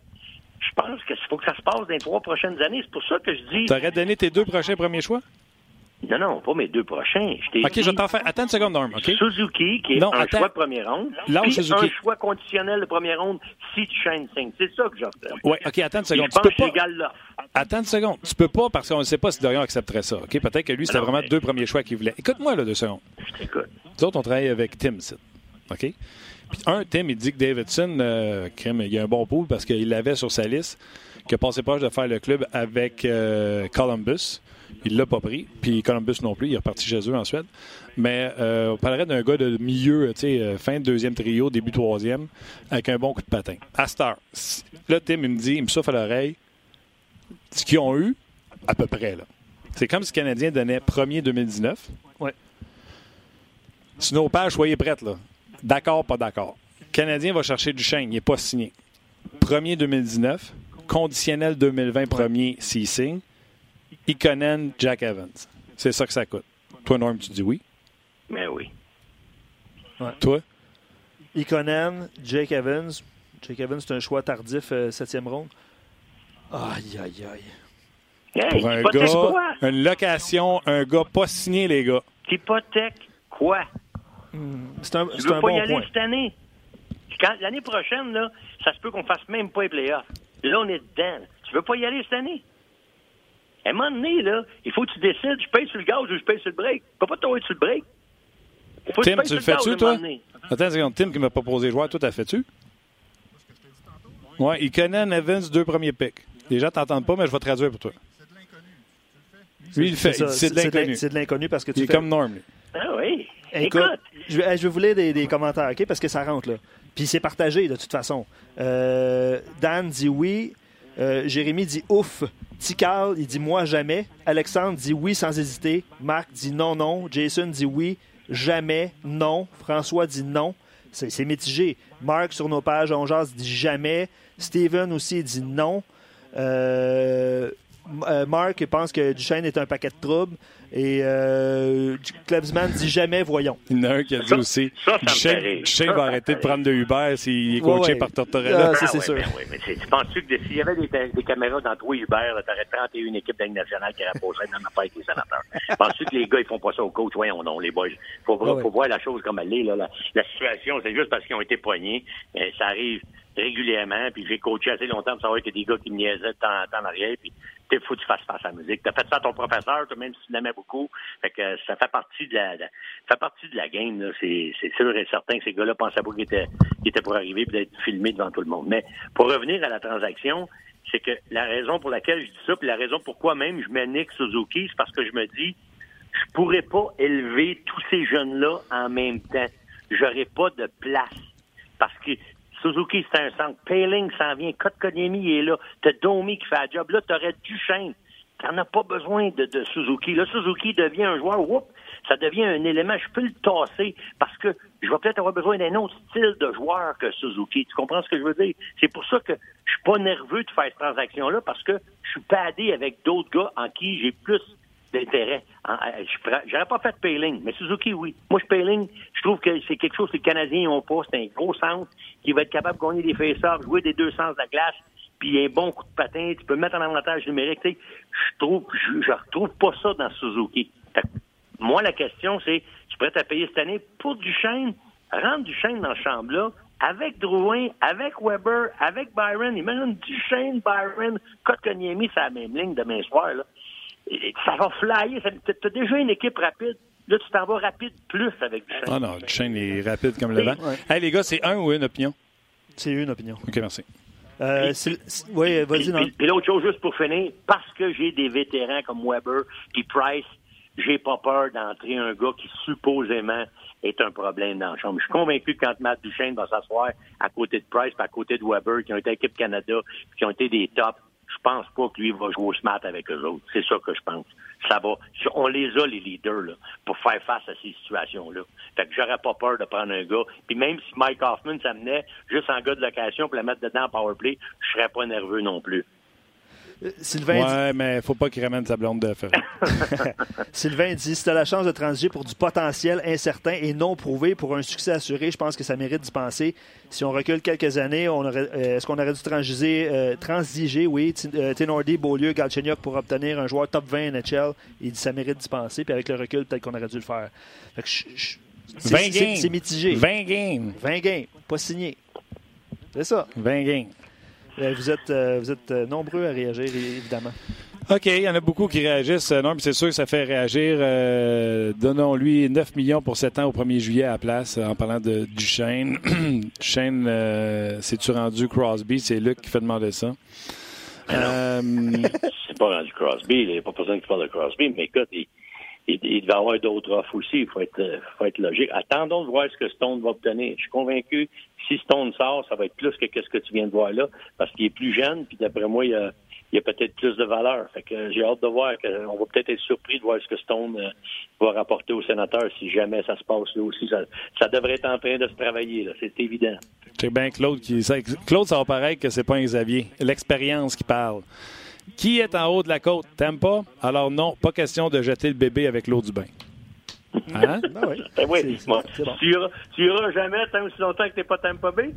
S3: je pense qu'il faut que ça se passe dans les trois prochaines années. C'est pour ça que je dis.
S1: Tu aurais donné tes deux prochains premiers choix?
S3: Non, non, pas mes deux prochains.
S1: Je OK, je t'en fais. Attends une seconde, Norm.
S3: Suzuki, qui est un choix de première ronde. Puis un choix conditionnel de première ronde si tu chaînes 5. C'est ça que j'offre.
S1: Oui, OK, attends une seconde. Tu peux pas... Attends une seconde. Tu peux pas parce qu'on ne sait pas si Dorian accepterait ça. OK? Peut-être que lui, c'était vraiment deux premiers choix qu'il voulait. Écoute-moi, là, deux secondes.
S3: Je t'écoute.
S1: Nous autres, on travaille avec Tim, OK? Puis un, Tim, il dit que Davidson, euh, il a un bon pool parce qu'il l'avait sur sa liste, qu'il a passé proche de faire le club avec euh, Columbus. Il l'a pas pris. Puis Columbus non plus. Il est reparti chez eux en Suède. Mais euh, on parlerait d'un gars de milieu, tu sais, euh, fin de deuxième trio, début troisième, avec un bon coup de patin. À Star. Là, Tim, il me dit, il me souffle à l'oreille, ce qu'ils ont eu, à peu près, là. C'est comme si le Canadien donnait premier 2019.
S2: Ouais.
S1: page, soyez prêtes, là. D'accord, pas d'accord. Le Canadien va chercher du chêne, il n'est pas signé. Premier 2019, conditionnel 2020, premier, s'il signe. Ikonen, Jack Evans. C'est ça que ça coûte. Toi, Norm, tu dis oui?
S3: Mais oui.
S1: Toi?
S2: Ikonen, Jake Evans. Jake Evans, c'est un choix tardif, euh, septième ronde. Aïe, aïe,
S3: aïe.
S1: Pour un gars, une location, un gars pas signé, les gars.
S3: Hypothèque quoi?
S2: Hmm, c'est un, tu veux un pas y aller
S3: cette année? L'année prochaine, là, ça se peut qu'on fasse même pas les playoffs. Là, on est dedans. Tu veux pas y aller cette année? À un moment donné, là, il faut que tu décides, je paye sur le gaz ou je paye sur le break. Tu peux pas tomber sur le break.
S1: Tim, tu le fais-tu, toi? Attends une seconde. Tim qui m'a proposé joueur, toi, t'as fait-tu? Oui, Ikonen, Evans, deux premiers picks. Les gens t'entendent pas, mais je vais traduire pour toi. Lui, il le fait. C'est de l'inconnu.
S2: C'est de l'inconnu parce que tu
S1: Il est comme Norm.
S3: Ah oui.
S2: Écoute, je, vais, je vous lire des, commentaires, OK? Parce que ça rentre, là. Puis c'est partagé, de toute façon. Euh, Dan dit oui. Euh, Jérémy dit ouf. Tical, il dit moi jamais. Alexandre dit oui sans hésiter. Marc dit non, non. Jason dit oui, jamais, non. François dit non. C'est mitigé. Marc, sur nos pages, on dit jamais. Steven aussi dit non. Euh, euh, Marc pense que Duchesne est un paquet de troubles. Et euh, Klebsman dit jamais, voyons.
S1: Il y en a un qui a dit aussi Duchesne, va arrêter de prendre de Uber s'il est coaché par Tortorella.
S2: Ah, c'est
S3: ah,
S2: sûr.
S3: Ben oui, mais tu penses-tu que s'il y avait des, caméras dans trois Uber, tu aurais 31 équipes d'Aide nationale qui rapprocheraient dans la avec les sénateurs? Penses-tu que les gars, ils font pas ça au coach? Voyons non, les boys. Faut, faut voir la chose comme elle est. Là. La, situation, c'est juste parce qu'ils ont été poignés. Mais ça arrive régulièrement, puis j'ai coaché assez longtemps pour savoir qu'il y a des gars qui me niaisaient de temps en temps en arrière, puis il faut que tu fasses face à la musique. Tu as fait ça à ton professeur, toi, même si tu l'aimais beaucoup. Fait que ça fait partie de la, ça fait partie de la game. C'est, sûr et certain que ces gars-là pensaient pas qu'ils étaient, étaient pour arriver et d'être filmés devant tout le monde. Mais pour revenir à la transaction, c'est que la raison pour laquelle je dis ça, puis la raison pourquoi même je mets Nick Suzuki, c'est parce que je me dis, je pourrais pas élever tous ces jeunes-là en même temps. J'aurais pas de place. Parce que Suzuki, c'est un centre. Paling s'en vient. Kotkaniemi est là. T'as Domi qui fait la job. Là, t'aurais Duchesne. T'en as pas besoin de, Suzuki. Là, Suzuki devient un joueur, whoop, ça devient un élément. Je peux le tasser parce que je vais peut-être avoir besoin d'un autre style de joueur que Suzuki. Tu comprends ce que je veux dire? C'est pour ça que je suis pas nerveux de faire cette transaction-là parce que je suis padé avec d'autres gars en qui j'ai plus d'intérêt. J'aurais pas fait Payling, mais Suzuki, oui. Moi, je Payling, je trouve que c'est quelque chose que les Canadiens n'ont pas. C'est un gros centre qui va être capable de gagner des face jouer des deux sens de la glace, puis un bon coup de patin, tu peux mettre en avantage numérique. Je trouve, je, retrouve pas ça dans Suzuki. moi, la question, c'est, tu prêt à payer cette année pour Duchesne, rendre Duchesne dans ce chambre-là, avec Drouin, avec Weber, avec Byron, imagine Duchesne, Byron, Kotkaniemi, c'est la même ligne demain soir, là ça va flyer. Tu as déjà une équipe rapide. Là, tu t'en vas rapide plus avec Duchesne.
S1: Ah non, Duchesne est rapide comme le vent. Hey, les gars, c'est un ou une opinion?
S2: C'est une opinion.
S1: OK, merci.
S2: Euh, oui, vas-y, non.
S3: Et l'autre chose, juste pour finir, parce que j'ai des vétérans comme Weber et Price, j'ai pas peur d'entrer un gars qui supposément est un problème dans la chambre. Je suis convaincu que quand Matt Duchesne va s'asseoir à côté de Price et à côté de Weber, qui ont été équipe Canada, qui ont été des tops, je pense pas que lui va jouer au smart avec eux autres. C'est ça que je pense. Ça va. On les a, les leaders, là, pour faire face à ces situations-là. Fait que j'aurais pas peur de prendre un gars. Puis même si Mike Hoffman s'amenait juste en gars de location pour le mettre dedans en powerplay, je serais pas nerveux non plus.
S2: Sylvain
S1: ouais, dit... mais faut pas qu'il ramène sa blonde de fer.
S2: Sylvain dit si tu as la chance de transiger pour du potentiel incertain et non prouvé pour un succès assuré, je pense que ça mérite d'y penser. Si on recule quelques années, on aurait, euh, est-ce qu'on aurait dû transiger, euh, transiger? Oui, euh, Tenordi, Beaulieu, Galchenyuk pour obtenir un joueur top 20 NHL Il dit ça mérite d'y penser, puis avec le recul, peut-être qu'on aurait dû le faire. c'est, mitigé.
S1: 20 games.
S2: 20 games, pas signé. C'est ça.
S1: 20 games.
S2: Euh, vous êtes, euh, vous êtes euh, nombreux à réagir, évidemment.
S1: OK, il y en a beaucoup qui réagissent. Non, mais c'est sûr que ça fait réagir. Donnons-lui 9 millions pour 7 ans au 1er juillet à la place, en parlant de Duchesne. Duchesne, euh, c'est-tu rendu Crosby? C'est Luc qui fait demander ça.
S3: c'est pas rendu Crosby. Il n'y a pas besoin que tu parles de Crosby, mais écoute, il, il, il, va avoir d'autres offres aussi. Il faut être, faut être logique. Attendons de voir ce que Stone va obtenir. Je suis convaincu si Stone sort, ça va être plus que ce que tu viens de voir là, parce qu'il est plus jeune, puis d'après moi, il y a, il a peut-être plus de valeur. Fait que j'ai hâte de voir. on va peut-être être surpris de voir ce que Stone euh, va rapporter au sénateur si jamais ça se passe là aussi. Ça, devrait être en train de se travailler, c'est évident.
S1: C'est bien Claude qui. Claude, ça va paraître que c'est pas un Xavier. L'expérience qui parle. Qui est en haut de la côte? T'aimes pas? Alors non, pas question de jeter le bébé avec l'eau du bain.
S3: Hein? Ben oui. Ben oui. Tu, iras, jamais tant aussi longtemps que tu n'es pas Tampa Bay?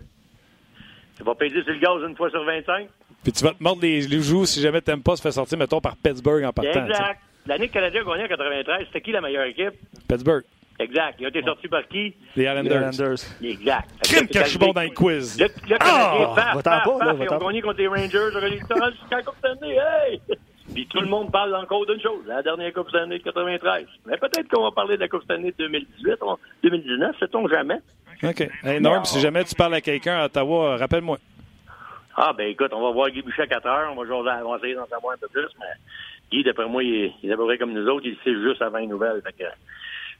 S3: Tu vas payer sur le gaz une fois sur 25.
S1: Puis tu vas te mordre les, joues si jamais pas se faire sortir, mettons, par Pittsburgh en partant.
S3: Exact. L'année que Canadien a gagné en 93, c'était qui la meilleure équipe?
S1: Pittsburgh.
S3: Exact. Ils ont été sortis par qui?
S1: Les Islanders.
S3: Exact.
S1: Crime que je suis bon dans les quiz.
S3: Le, le Canadien, paf, paf, paf, ils ont gagné contre les Rangers. Ils ont jusqu'à Coupe Stanley. Hey! Puis tout le monde parle encore d'une chose, la dernière Coupe Stanley de 93. Mais peut-être qu'on va parler de la Coupe Stanley de 2018, 2019, sait-on jamais?
S1: OK. Hey Norm, si jamais tu parles à quelqu'un à Ottawa, rappelle-moi.
S3: Ah, ben écoute, on va voir Guy Boucher à 4 heures. On va, on va essayer d'en savoir un peu plus. Mais Guy, d'après moi, il est, il est à peu près comme nous autres. Il sait juste avant une nouvelle. Fait que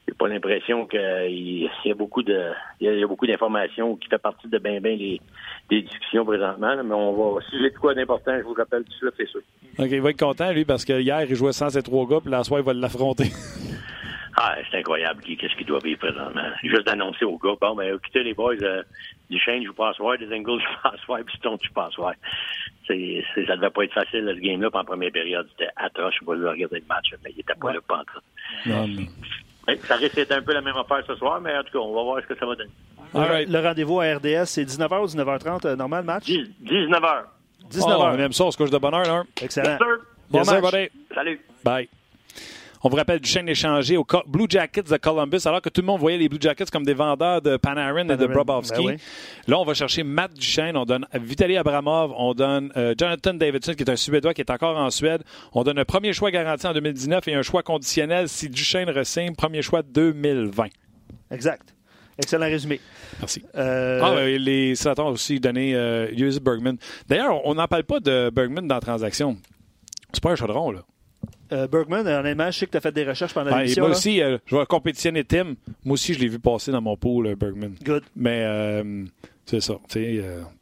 S3: j'ai pas l'impression qu'il y a beaucoup de il y a, beaucoup d'informations qui fait partie de bien bien les, discussions présentement. mais on va si j'ai de quoi d'important, je vous rappelle tout suite, c'est sûr.
S1: OK, il va être content, lui, parce que hier, il jouait sans ces trois gars, puis la soirée, il va l'affronter.
S3: Ah, c'est incroyable, qu'est-ce qu'il doit vivre présentement. Juste d'annoncer aux gars, bon, ben, écoutez les boys, euh, du Shane, je vous passe voir, des Ingles, je passe voir, puis Stone, je passe voir. C'est, c'est, ça devait pas être facile, ce game-là, en première période, c'était atroce, je sais pas regarder le match, mais il était pas là, pas en Non, mais... ça risque d'être un peu la même affaire ce soir, mais en tout cas, on va voir ce que ça va donner.
S2: Le rendez-vous à RDS, c'est 19h ou 19h30, euh, normal match?
S3: 19h.
S2: 19h. Oh,
S1: on aime ça, on se couche de bonne heure, là.
S2: Excellent.
S1: Bon match.
S3: Salut.
S1: Bye. On vous rappelle du chaîne échangé au Blue Jackets de Columbus, alors que tout le monde voyait les Blue Jackets comme des vendeurs de Panarin, et de Brobovski. Ben Là, on va chercher Matt Duchesne, on donne Vitaly Abramov, on donne euh, Jonathan Davidson, qui est un Suédois qui est encore en Suède. On donne un premier choix garanti en 2019 et un choix conditionnel si Duchesne ressigne, premier choix 2020.
S2: Exact. Excellent résumé.
S1: Merci. Euh... Ah, les sénateurs ont aussi donné euh, Bergman. D'ailleurs, on n'en parle pas de Bergman dans la transaction. C'est pas un chaudron, là.
S2: Euh, Bergman, honnêtement, je sais que tu as fait des recherches pendant l'émission.
S1: Moi aussi, euh, je vais compétitionner Tim. Moi aussi, je l'ai vu passer dans mon pool, euh, Bergman.
S2: Good.
S1: Mais c'est ça.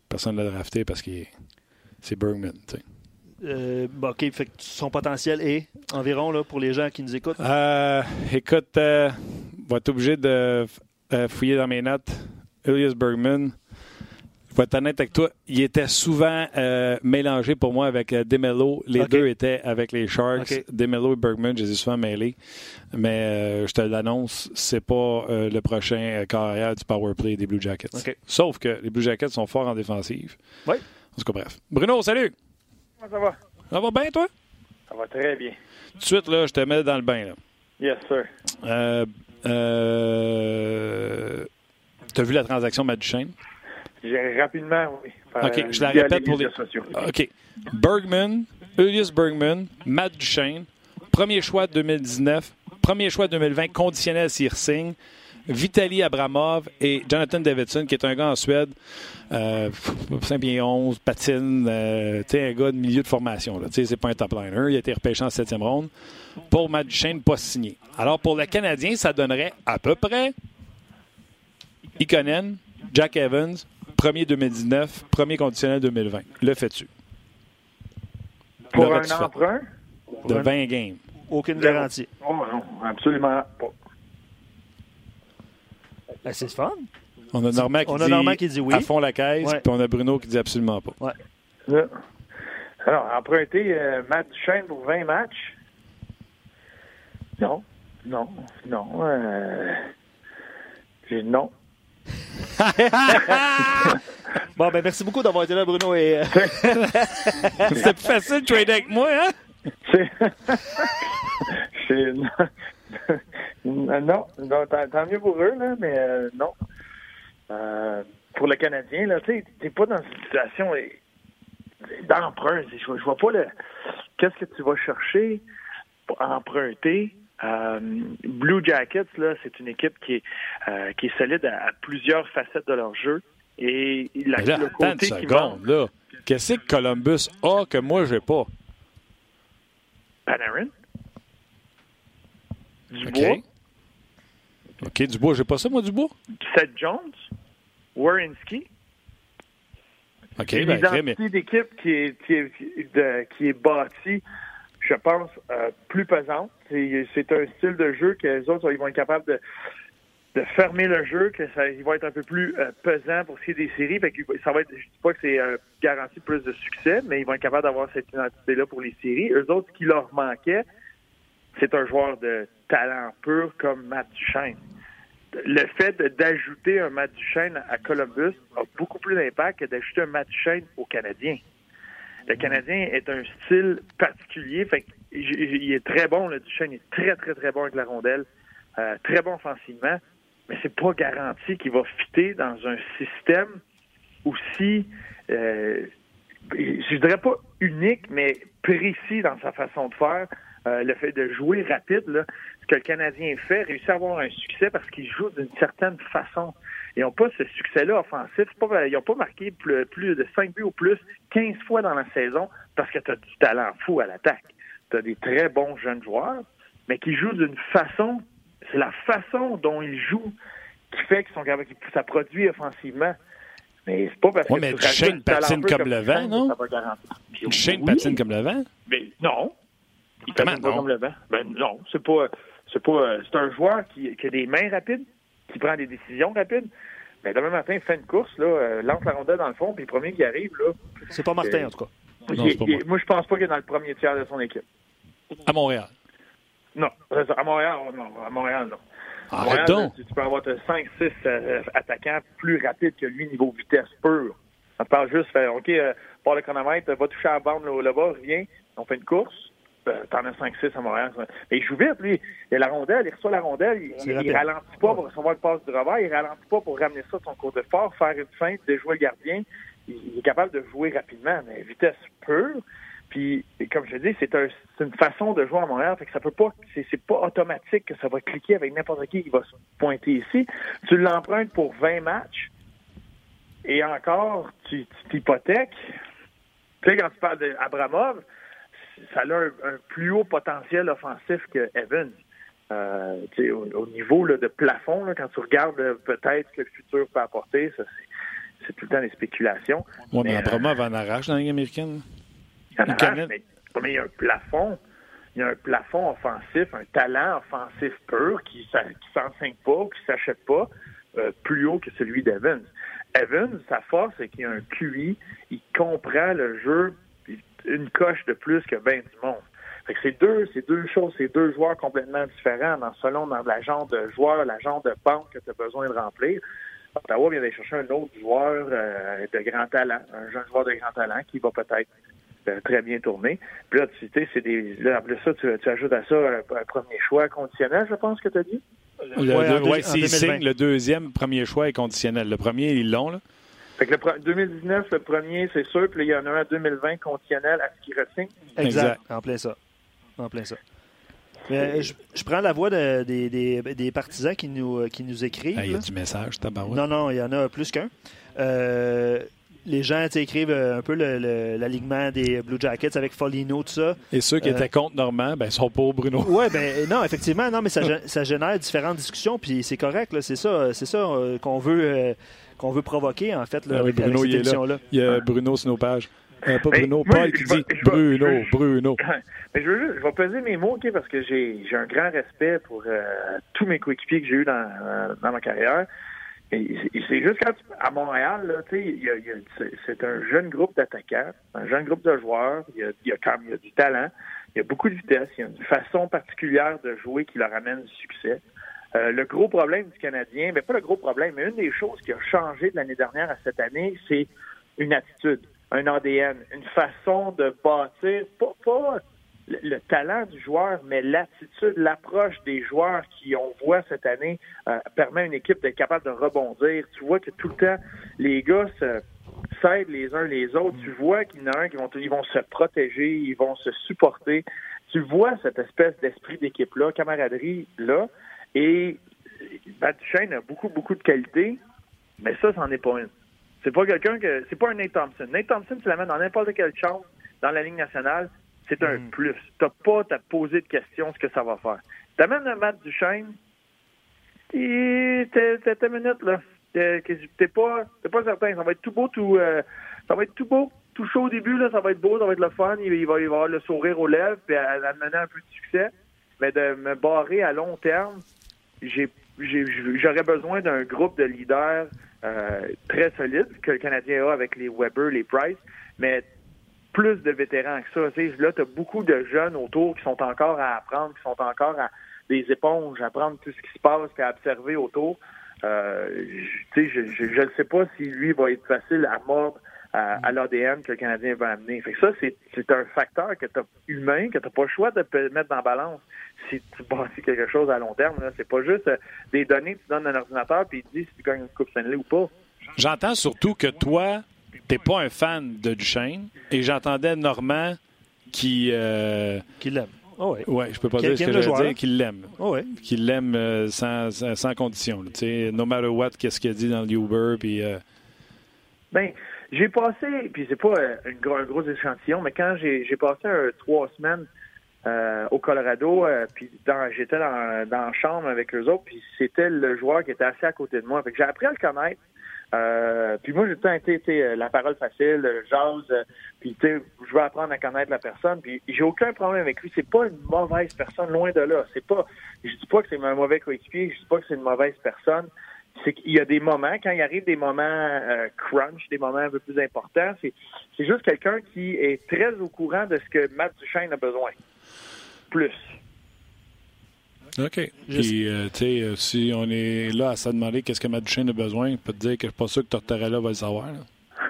S1: personne ne l'a drafté parce que c'est Bergman.
S2: OK, fait son potentiel est environ là, pour les gens qui nous écoutent?
S1: écoute, on va être obligé de fouiller dans mes notes. Elias Bergman, pour être honnête avec toi, il était souvent euh, mélangé pour moi avec euh, Demelo. Les deux étaient avec les Sharks. Demelo et Bergman, je les ai souvent mêlés. Mais euh, je te l'annonce, c'est pas le prochain carrière du power play des Blue Jackets. Sauf que les Blue Jackets sont forts en défensive.
S2: Oui.
S1: En tout cas, bref. Bruno, salut!
S4: Comment ça va?
S1: Ça va bien, toi?
S4: Ça va très bien.
S1: Tout de suite, là, je te mets dans le bain. Là.
S4: Yes, sir.
S1: Euh, euh, tu as vu la transaction Matt Duchesne?
S4: Rapidement, oui.
S1: OK, je la répète pour les. OK. Bergman, Elias Bergman, Matt Duchesne, premier choix 2019, premier choix 2020 conditionnel s'il signe. Vitaly Abramov et Jonathan Davidson, qui est un gars en Suède, euh, 5 pieds 11, patine, euh, un gars de milieu de formation. C'est pas un top liner. Il a été repêché en septième ronde. Pour Matt Duchesne, pas signé. Alors, pour le Canadien, ça donnerait à peu près Ikonen, Jack Evans, premier 2019, premier conditionnel 2020. Le fais-tu?
S4: Pour un emprunt?
S1: De 20 games.
S2: Aucune garantie.
S4: Oh non, absolument pas.
S2: Ben, c'est fun.
S1: On a Normand qui, dit, qui dit oui. à fond la caisse, puis on a Bruno qui dit absolument pas.
S2: Ouais.
S4: Alors, emprunter euh, Matt Duchesne pour 20 matchs? Non, non, non. Euh, non.
S2: bon, ben merci beaucoup d'avoir été là, Bruno. Et... Euh,
S1: C'était plus facile de trader avec moi, hein?
S4: C'est... non, non tant, mieux pour eux, là, mais euh, non. Euh, pour le Canadien, là, tu t'es pas dans une situation d'emprunt. Je, je vois pas le... Qu'est-ce que tu vas chercher pour emprunter? Euh, Blue Jackets, là, c'est une équipe qui est, euh, qui est solide à, plusieurs facettes de leur jeu. Et
S1: la, là, le côté qui là. Qu'est-ce que Columbus a que moi, j'ai pas?
S4: Panarin?
S1: Dubois? OK. OK, Dubois, j'ai pas ça, moi, Dubois?
S4: Seth Jones? Warrenski.
S1: OK, ben,
S4: identité d'équipe qui est, qui, est, qui est bâtie je pense, euh, plus pesante. C'est un style de jeu que les autres ils vont être capables de, fermer le jeu, que ça il va être un peu plus euh, pesant pour ce qui est des séries. Fait que ça va être, je dis pas que c'est euh, garanti plus de succès, mais ils vont être capables d'avoir cette identité-là pour les séries. Eux autres, ce qui leur manquait, c'est un joueur de talent pur comme Matt Duchesne. Le fait d'ajouter un Matt Duchesne à Columbus a beaucoup plus d'impact que d'ajouter un Matt Duchesne aux Canadiens. Le Canadien est un style particulier. Fait il est très bon, le Duchesne est très, très, très bon avec la rondelle. Euh, très bon offensivement. Mais c'est pas garanti qu'il va fitter dans un système aussi, euh, je dirais pas unique, mais précis dans sa façon de faire. Euh, le fait de jouer rapide, là, ce que le Canadien fait, réussit à avoir un succès parce qu'il joue d'une certaine façon. Ils n'ont pas ce succès-là offensif. Pas, ils n'ont pas marqué plus, plus, de 5 buts ou plus 15 fois dans la saison parce que tu as du talent fou à l'attaque. Tu as des très bons jeunes joueurs, mais qui jouent d'une façon, c'est la façon dont ils jouent qui fait qu'ils sont capables, ça produit offensivement. Mais c'est pas parce
S1: ouais, que mais tu Shane patine comme, comme le vent, non? Shane patine comme le vent?
S4: Mais non. Il patine pas comme le vent. Ben non, c'est pas. C'est pas. C'est un joueur qui, qui, a des mains rapides, qui prend des décisions rapides. Mais demain matin, il fait une course, là, euh, lance la rondelle dans le fond, puis le premier qui arrive, là.
S2: C'est pas Martin, en tout cas.
S4: Non, pas moi. moi, je pense pas qu'il est dans le premier tiers de son équipe.
S1: À Montréal.
S4: Non, à Montréal, non. À Montréal, non.
S1: Arrête donc.
S4: Tu, peux avoir 5-6 euh, attaquants plus rapides que lui niveau vitesse pure. On parle juste, fait, OK, euh, par le chronomètre, va toucher à la bande là-bas, reviens, on fait une course. T'en as 5-6 à Montréal. Mais il joue vite, lui. Il a la rondelle, il reçoit la rondelle, il, il, ralentit pas pour recevoir le passe du revers, il ralentit pas pour ramener ça de son côté fort, faire une feinte, déjouer le gardien. Il, il est capable de jouer rapidement, mais vitesse pure. Puis, comme je dis, c'est un, une façon de jouer à Montréal, fait que ça peut pas, c'est pas automatique que ça va cliquer avec n'importe qui qui va se pointer ici. Tu l'empruntes pour 20 matchs et encore, tu t'hypothèques. Tu sais, quand tu parles d'Abramov, ça a un, plus haut potentiel offensif que Evans. Euh, au, au, niveau là, de plafond, là, quand tu regardes peut-être ce que le futur peut apporter, ça c'est tout le temps des spéculations.
S1: Oui, mais, mais Abramov en arrache dans la Ligue américaine.
S4: mais, il y a un plafond. Il y a un plafond offensif, un talent offensif pur qui ne s'enseigne pas, qui ne s'achète pas, euh, plus haut que celui d'Evans. Evans, sa force, c'est qu'il a un QI, il comprend le jeu une coche de plus que ben du monde. c'est deux, c'est deux choses, c'est deux joueurs complètement différents dans, selon dans la genre de joueur, la genre de banque que tu as besoin de remplir. Ottawa vient d'aller chercher un autre joueur euh, de grand talent, un jeune joueur de grand talent qui va peut-être euh, très bien tourné. Puis là, tu sais, c'est des. Là, après ça, tu, tu, ajoutes à ça un, premier choix conditionnel, je pense que tu as dit?
S1: Oui, ouais, c'est le deuxième premier choix est conditionnel. Le premier, ils l'ont, là.
S4: Fait que le 2019, le premier, c'est sûr, puis il y en a un 2020 conditionnel à ce qu'il retienne.
S2: Exact. En plein ça. En plein ça. Mais je, je, prends la voix de, des, des, des, partisans qui nous, qui nous écrivent.
S1: Il y a du message, tabarouette.
S2: Non, non, il y en a plus qu'un. Euh, les gens écrivent euh, un peu l'alignement des Blue Jackets avec Folino, tout ça.
S1: Et ceux qui étaient euh, contre Normand, ben, sont pour Bruno.
S2: Oui, ben, non, effectivement, non, mais ça, ça génère différentes discussions, puis c'est correct, c'est ça, c'est ça euh, qu'on veut, qu'on veut provoquer, en fait, là,
S1: ah oui, Bruno, avec cette là. Il y a Bruno sur nos pages. pas Bruno, Paul qui dit Bruno, Bruno.
S4: Mais je, veux, je vais peser mes mots, OK, parce que j'ai un grand respect pour tous mes coéquipiers que j'ai eu dans, dans ma carrière. C'est juste quand à Montréal, là, c'est un jeune groupe d'attaquants, un jeune groupe de joueurs. Il y, a, il, y a quand il y a du talent, il y a beaucoup de vitesse, il y a une façon particulière de jouer qui leur amène du succès. Euh, le gros problème du Canadien, mais pas le gros problème, mais une des choses qui a changé de l'année dernière à cette année, c'est une attitude, un ADN, une façon de bâtir, pas, le, talent du joueur, mais l'attitude, l'approche des joueurs qui, on voit cette année, euh, permet à une équipe d'être capable de rebondir. Tu vois que tout le temps, les gars s'aident les uns les autres. Tu vois qu'il y en a un qui vont, ils vont se protéger, ils vont se supporter. Tu vois cette espèce d'esprit d'équipe-là, camaraderie-là. Et Matt a beaucoup, beaucoup de qualités, mais ça, c'en est pas une. C'est pas quelqu'un que. C'est pas un Nate Thompson. Nate Thompson, tu l'amènes dans n'importe quelle chambre dans la Ligue nationale, c'est un mm. plus. Tu n'as pas à te poser de questions ce que ça va faire. Tu amènes un match du chêne, et t'es minute, là. T'es pas, pas certain. Ça va être tout beau, tout. Euh, ça va être tout beau, tout chaud au début, là. Ça va être beau, ça va être le fun. Il, va y avoir le sourire aux lèvres, puis à, amener un peu de succès. Mais de me barrer à long terme, j'aurais besoin d'un groupe de leaders euh, très solides que le Canadien a avec les Weber, les Price, mais plus de vétérans que ça. là, tu as beaucoup de jeunes autour qui sont encore à apprendre, qui sont encore à des éponges, à apprendre tout ce qui se passe et à observer autour. Euh, je ne sais pas si lui va être facile à mordre à, l'ADN que le Canadien va amener. Fait que ça, c'est un facteur que tu humain, que tu n'as pas le choix de mettre dans la balance si tu bâtis quelque chose à long terme. C'est pas juste euh, des données que tu donnes à un ordinateur puis il te dit si tu gagnes une Coupe Stanley ou pas.
S1: J'entends surtout que toi, t'es pas un fan de Duchesne et j'entendais Normand qui. Euh,
S2: qui l'aime. Oh oui.
S1: ouais, je peux pas dire ce que je veux dire, qu'il l'aime.
S2: Oh oui.
S1: Qu'il l'aime euh, sans, sans, condition. Tu sais, no matter what, qu'est-ce qu'il a dit dans le Uber, puis... Euh...
S4: Ben, j'ai passé, puis c'est pas euh, une, un gros échantillon, mais quand j'ai passé trois semaines euh, au Colorado, euh, puis j'étais dans, dans la chambre avec eux autres, puis c'était le joueur qui était assis à côté de moi. Fait que j'ai appris à le connaître. Euh, puis moi, j'ai tout été, été la parole facile, le jazz, puis tu sais, je veux apprendre à connaître la personne, puis j'ai aucun problème avec lui. C'est pas une mauvaise personne, loin de là. C'est pas, je dis pas que c'est un mauvais coéquipier, je dis pas que c'est une mauvaise personne c'est qu'il y a des moments, quand il arrive des moments euh, crunch, des moments un peu plus importants, c'est, juste quelqu'un qui est très au courant de ce que Matt Duchesne a besoin. Plus.
S1: OK. Puis, euh, tu sais, euh, si on est là à se demander qu'est-ce que Matt Duchesne a besoin, peut te dire que je suis pas sûr que Tortorella va le savoir.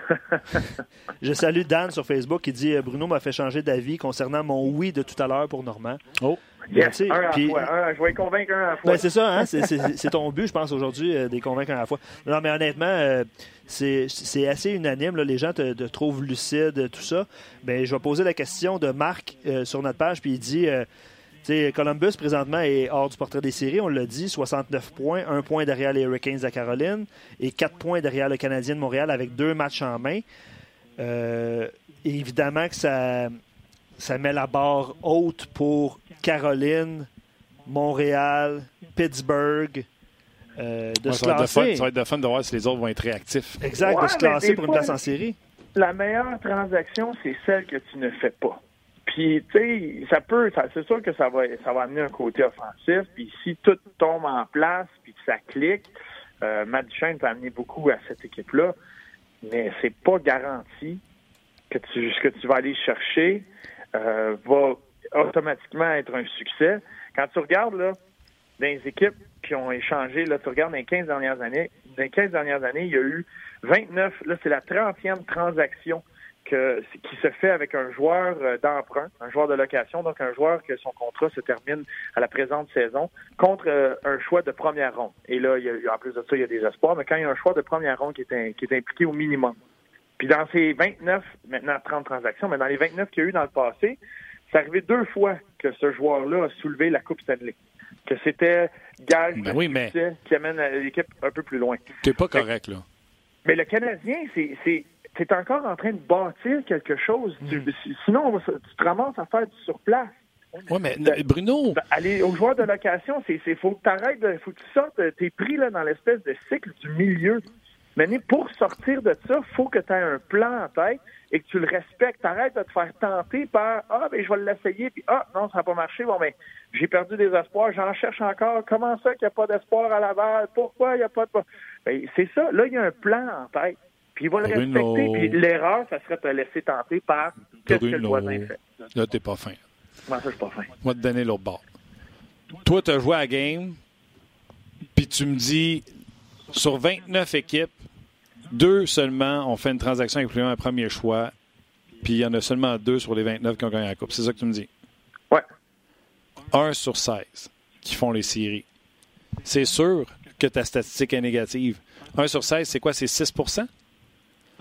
S2: je salue Dan sur Facebook qui dit Bruno m'a fait changer d'avis concernant mon oui de tout à l'heure pour Normand.
S1: Oh.
S4: Yes, un à puis, fois. je vais convaincre un à la fois.
S2: Ben, c'est ça, hein? c'est ton but, je pense, aujourd'hui, euh, de convaincre un à la fois. Non, mais honnêtement, euh, c'est assez unanime. Là. Les gens te, trouvent lucide, tout ça. Ben, je vais poser la question de Marc euh, sur notre page, puis il dit... Columbus, présentement, est hors du portrait des séries. On l'a dit, 69 points, un point derrière les Hurricanes de Caroline et quatre points derrière le Canadien de Montréal avec deux matchs en main. évidemment que ça, ça met la barre haute pour Caroline, Montréal, Pittsburgh. Euh, de se classer.
S1: ça va être de fun de voir si les autres vont être réactifs.
S2: Exact, de se classer pour une place en série.
S4: La meilleure transaction, c'est celle que tu ne fais pas. Puis, tu sais, ça peut, c'est sûr que ça va, ça va amener un côté offensif. Puis, si tout tombe en place, puis que ça clique, euh, Matt Duchesne peut amener beaucoup à cette équipe-là. Mais c'est pas garanti que tu, ce que tu vas aller chercher euh, va automatiquement être un succès. Quand tu regardes là, dans les équipes qui ont échangé, là, tu regardes dans les 15 dernières années, dans les 15 dernières années, il y a eu 29, là, c'est la 30e transaction qui se fait avec un joueur euh, d'emprunt, un joueur de location, donc un joueur que son contrat se termine à la présente saison, contre euh, un choix de première ronde. Et là, il y a, en plus de ça, il y a des espoirs, mais quand il y a un choix de première ronde qui est impliqué au minimum. Puis dans ces 29, maintenant 30 transactions, mais dans les 29 qu'il y a eu dans le passé, c'est arrivé deux fois que ce joueur-là a soulevé la Coupe Stanley. Que c'était gage
S1: ben
S4: qui amène l'équipe un peu plus loin.
S1: T'es pas correct, là.
S4: Mais le Canadien, c'est c'est encore en train de bâtir quelque chose. Hmm. sinon, tu te ramasses à faire du surplace.
S1: Oui, mais Bruno.
S4: Aller aux joueurs de location, c'est faut que tu arrêtes, faut que tu sortes, t'es pris là, dans l'espèce de cycle du milieu. Mais pour sortir de ça, il faut que tu aies un plan en tête et que tu le respectes. Arrête de te faire tenter par Ah, ben je vais l'essayer, puis Ah, non, ça n'a pas marché. Bon, mais ben, j'ai perdu des espoirs, j'en cherche encore. Comment ça qu'il n'y a pas d'espoir à Laval? Pourquoi il n'y a pas de. Ben, c'est ça. Là, il y a un plan en tête. Puis il va le respecter. Puis l'erreur, ça serait de te laisser tenter par qu'est-ce que le voisin fait.
S1: Là, t'es pas fin.
S4: Moi, ça, je suis pas fin.
S1: Moi, te donner l'autre bord. Toi, tu as joué à la game, puis tu me dis, sur 29 équipes, deux seulement ont fait une transaction avec un premier choix, puis il y en a seulement deux sur les 29 qui ont gagné la Coupe. C'est ça que tu me dis?
S4: Ouais.
S1: Un sur 16 qui font les séries. C'est sûr que ta statistique est négative. Un sur 16, c'est quoi? C'est 6%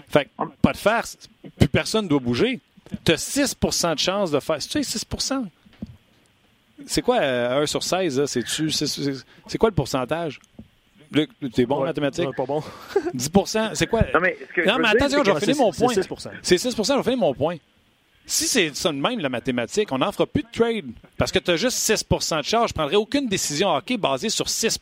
S1: Fait que, pas de farce. Plus personne ne doit bouger. Tu as 6% de chance de faire. Tu sais, 6% C'est quoi euh, 1 sur 16? C'est quoi le pourcentage? Luc, t'es bon en mathématiques?
S2: pas bon.
S1: 10 c'est quoi? Non, mais, non, mais attends, je vais finir mon point. C'est 6 C'est 6 je vais finir mon point. Si c'est ça de même, la mathématique, on n'en fera plus de trade parce que tu as juste 6% de charge. Je ne prendrai aucune décision hockey basée sur 6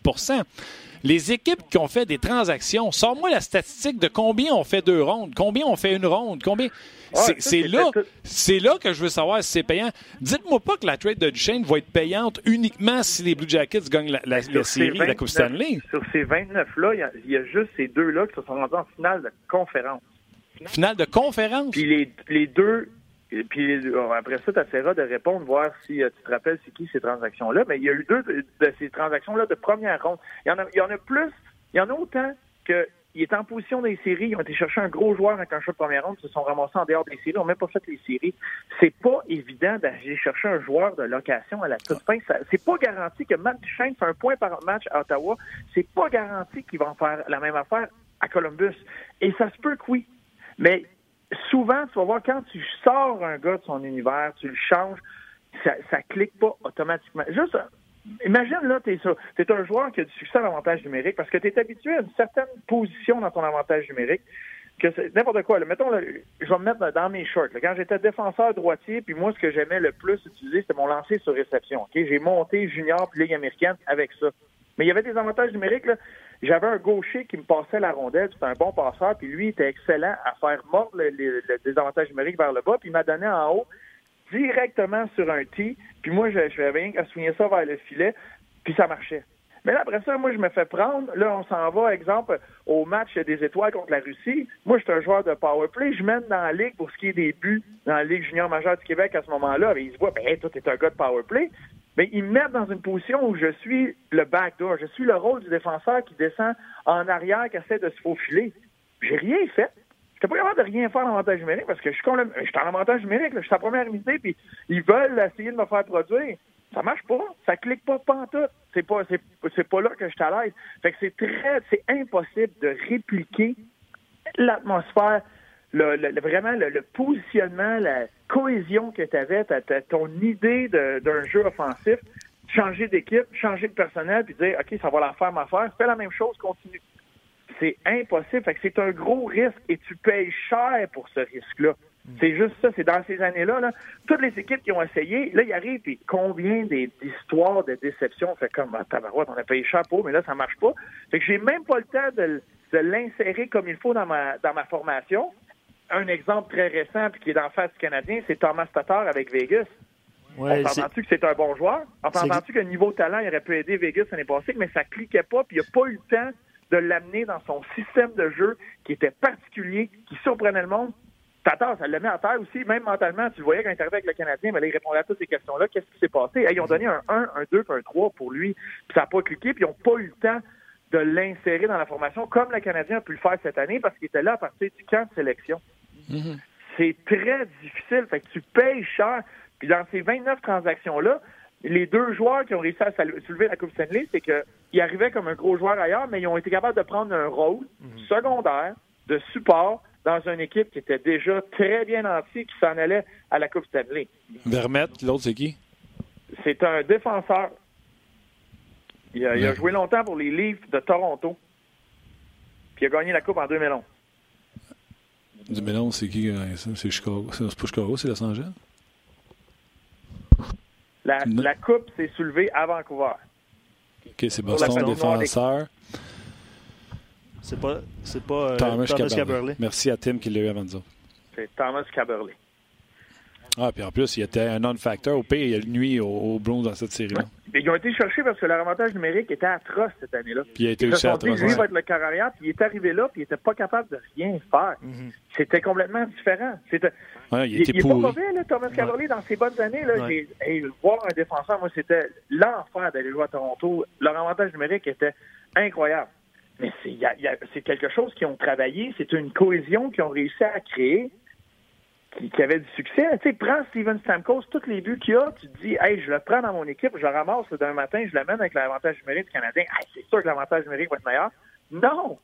S1: les équipes qui ont fait des transactions, sors-moi la statistique de combien on fait deux rondes, combien on fait une ronde, combien. c'est là, c'est là que je veux savoir si c'est payant. Dites-moi pas que la trade de Duchesne va être payante uniquement si les Blue Jackets gagnent la, série de la Coupe Stanley.
S4: Sur ces 29-là, il y, a juste ces deux-là qui se sont rendus en finale de conférence.
S1: Finale de conférence?
S4: Puis les, les deux puis après ça, tu essaieras de répondre, voir si euh, tu te rappelles c'est qui ces transactions-là. Mais il y a eu deux de ces transactions-là de première ronde. Il y en a, il y en a plus, il y en a autant que il est en position des séries. Ils ont été chercher un gros joueur avec un choix de première ronde, ils se sont ramassés en dehors des séries, ils n'ont même pas fait les séries. C'est pas évident d'aller chercher un joueur de location à la toute fin. C'est pas garanti que Matt Duchesne fait un point par match à Ottawa. C'est pas garanti qu'ils vont faire la même affaire à Columbus. Et ça se peut que oui. Mais souvent, tu vas voir, quand tu sors un gars de son univers, tu le changes, ça, ça clique pas automatiquement. Juste, imagine là, tu es, un joueur qui a du succès en avantage numérique parce que tu es habitué à une certaine position dans ton avantage numérique. Que n'importe quoi. Mettons, je vais me mettre dans mes shorts. Quand j'étais défenseur droitier, puis moi, ce que j'aimais le plus utiliser, c'était mon lancer sur réception. J'ai monté junior puis ligue américaine avec ça. Mais il y avait des avantages numériques. J'avais un gaucher qui me passait la rondelle, c'était un bon passeur, puis lui était excellent à faire mordre les, désavantages numériques vers le bas, puis il m'a donné en haut directement sur un tee, puis moi, je, je rien qu'à ça vers le filet, puis ça marchait. Mais là, après ça, moi, je me fais prendre. Là, on s'en va, exemple, au match des étoiles contre la Russie. Moi, je suis un joueur de power play. Je mène dans la ligue pour ce qui est des buts dans la Ligue junior majeure du Québec à ce moment-là. Ils se voient, ben, toi, t'es un gars de power play. Mais ils me mettent dans une position où je suis le backdoor. Je suis le rôle du défenseur qui descend en arrière, qui essaie de se faufiler. J'ai rien fait. J'étais pas capable de rien faire en avantage numérique parce que je suis, je suis en avantage numérique. Je suis sa première unité, puis ils veulent essayer de me faire produire. Ça marche pas. Ça clique pas pantoute. C'est pas, c'est, pas là que je suis à l'aise. Fait que c'est très, c'est impossible de répliquer l'atmosphère, le, vraiment le, positionnement, la cohésion que tu avais, ton idée d'un jeu offensif, changer d'équipe, changer de personnel, puis dire, OK, ça va la faire ma affaire. Fais la même chose, continue. C'est impossible. Fait que c'est un gros risque et tu payes cher pour ce risque-là. C'est juste ça, c'est dans ces années-là, là, toutes les équipes qui ont essayé, là, il arrive, puis combien d'histoires de déception, fait comme, ah, tabarouette, on a payé cher pour, mais là, ça marche pas. Fait que j'ai même pas le temps de, l'insérer comme il faut dans ma, dans ma formation. Un exemple très récent, puis qui est dans face du Canadien, c'est Thomas Tatar avec Vegas. Ouais, Entends-tu que c'est un bon joueur? Entends-tu que niveau talent, il aurait pu aider Vegas l'année passée, mais ça cliquait pas, puis il n'a pas eu le temps de l'amener dans son système de jeu qui était particulier, qui surprenait le monde. Tatar, ça le met à terre aussi, même mentalement. Tu le voyais quand il avec le Canadien, mais là, il répondait à toutes ces questions-là. Qu'est-ce qui s'est passé? ils ont donné un 1, un 2, puis un 3 pour lui, puis ça n'a pas cliqué, puis ils n'ont pas eu le temps de l'insérer dans la formation, comme le Canadien a pu le faire cette année, parce qu'il était là à partir du camp de sélection. Mm-hmm. C'est très difficile. Fait que tu payes cher. Puis dans ces 29 transactions-là, les deux joueurs qui ont réussi à soulever la Coupe Stanley, c'est qu'ils arrivaient comme un gros joueur ailleurs, mais ils ont été capables de prendre un rôle mm-hmm. secondaire de support dans une équipe qui était déjà très bien entière, qui s'en allait à la Coupe Stanley.
S1: Vermette, l'autre, c'est qui?
S4: C'est un défenseur. Il a, joué longtemps pour les Leafs de Toronto. Puis il a gagné la Coupe en 2011.
S1: 2011, c'est qui? C'est Chicago. C'est pas Chicago, c'est Los Angeles?
S4: La, la Coupe s'est soulevée à Vancouver.
S1: OK, c'est Boston, défenseur.
S2: C'est pas, c'est pas euh, Thomas, Caberly.
S1: Merci à Tim qui l'a eu avant nous
S4: C'est Thomas Caberly.
S1: Ah, puis en plus, il était un non-factor. Au pire, il a nuit au, au dans cette série-là.
S4: Ils ont été cherchés parce que leur avantage numérique était atroce cette année-là.
S1: Puis il a été aussi atroce.
S4: Lui va être le carrière, puis il est arrivé là, puis il n'était pas capable de rien faire. Mm-hmm. C'était complètement différent. C'était,
S1: ouais, il, était
S4: il, pas mauvais, là, Thomas Caberly, dans ses bonnes années. Là, voir un défenseur, moi, c'était l'enfer d'aller jouer à Toronto. Leur avantage numérique était incroyable. Mais c'est quelque chose qu'ils ont travaillé, c'est une cohésion qu'ils ont réussi à créer, qui, avait du succès. Tu sais, prends Steven Stamkos, tous les buts qu'il a, tu te dis, hey, je le prends dans mon équipe, je le ramasse d'un matin, je l'amène avec l'avantage numérique du Canadien. Hey, c'est sûr que l'avantage numérique va être meilleur. Non!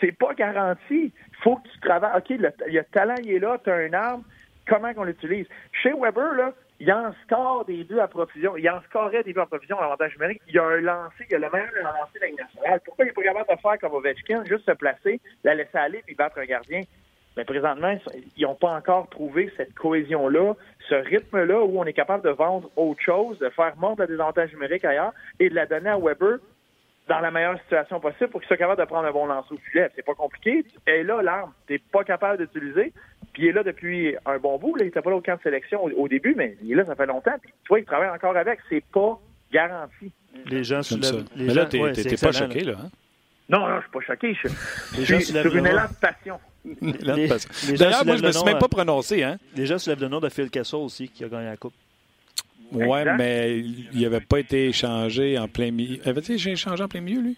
S4: C'est pas garanti. Faut que tu travailles. OK, le, le talent, il est là, tu as un arme. Comment qu'on l'utilise? Chez Weber, là, il un score des deux à provision. Il un scorerait des deux à provision, l'avantage numérique. Il a un lancé, il y a le meilleur lancé de la nationale. Pourquoi il n'est pas capable de faire comme Ovechkin, juste se placer, la laisser aller puis battre un gardien? Mais présentement, ils n'ont pas encore trouvé cette cohésion-là, ce rythme-là où on est capable de vendre autre chose, de faire mordre la désavantage numérique ailleurs et de la donner à Weber dans la meilleure situation possible pour qu'il soit capable de prendre un bon lancer au filet. C'est pas compliqué. Et là, l'arme, t'es pas capable d'utiliser. Puis il est là depuis un bon bout. Là. Il n'était pas là au camp de sélection au, début, mais il est là, ça fait longtemps. Puis tu vois, il travaille encore avec. C'est pas garanti.
S2: Les gens soulèvent.
S1: Les mais là, t'es pas choqué, là. Hein?
S4: Non, non, je suis pas choqué. Je, les gens suis sur une élan de passion.
S1: D'ailleurs, moi, je me suis même pas prononcé. Hein?
S2: Les gens soulèvent le nom de Phil Kessel aussi, qui a gagné la Coupe.
S1: Oui, mais il n'avait pas été échangé en plein milieu. Avait-il échangé en plein milieu, lui?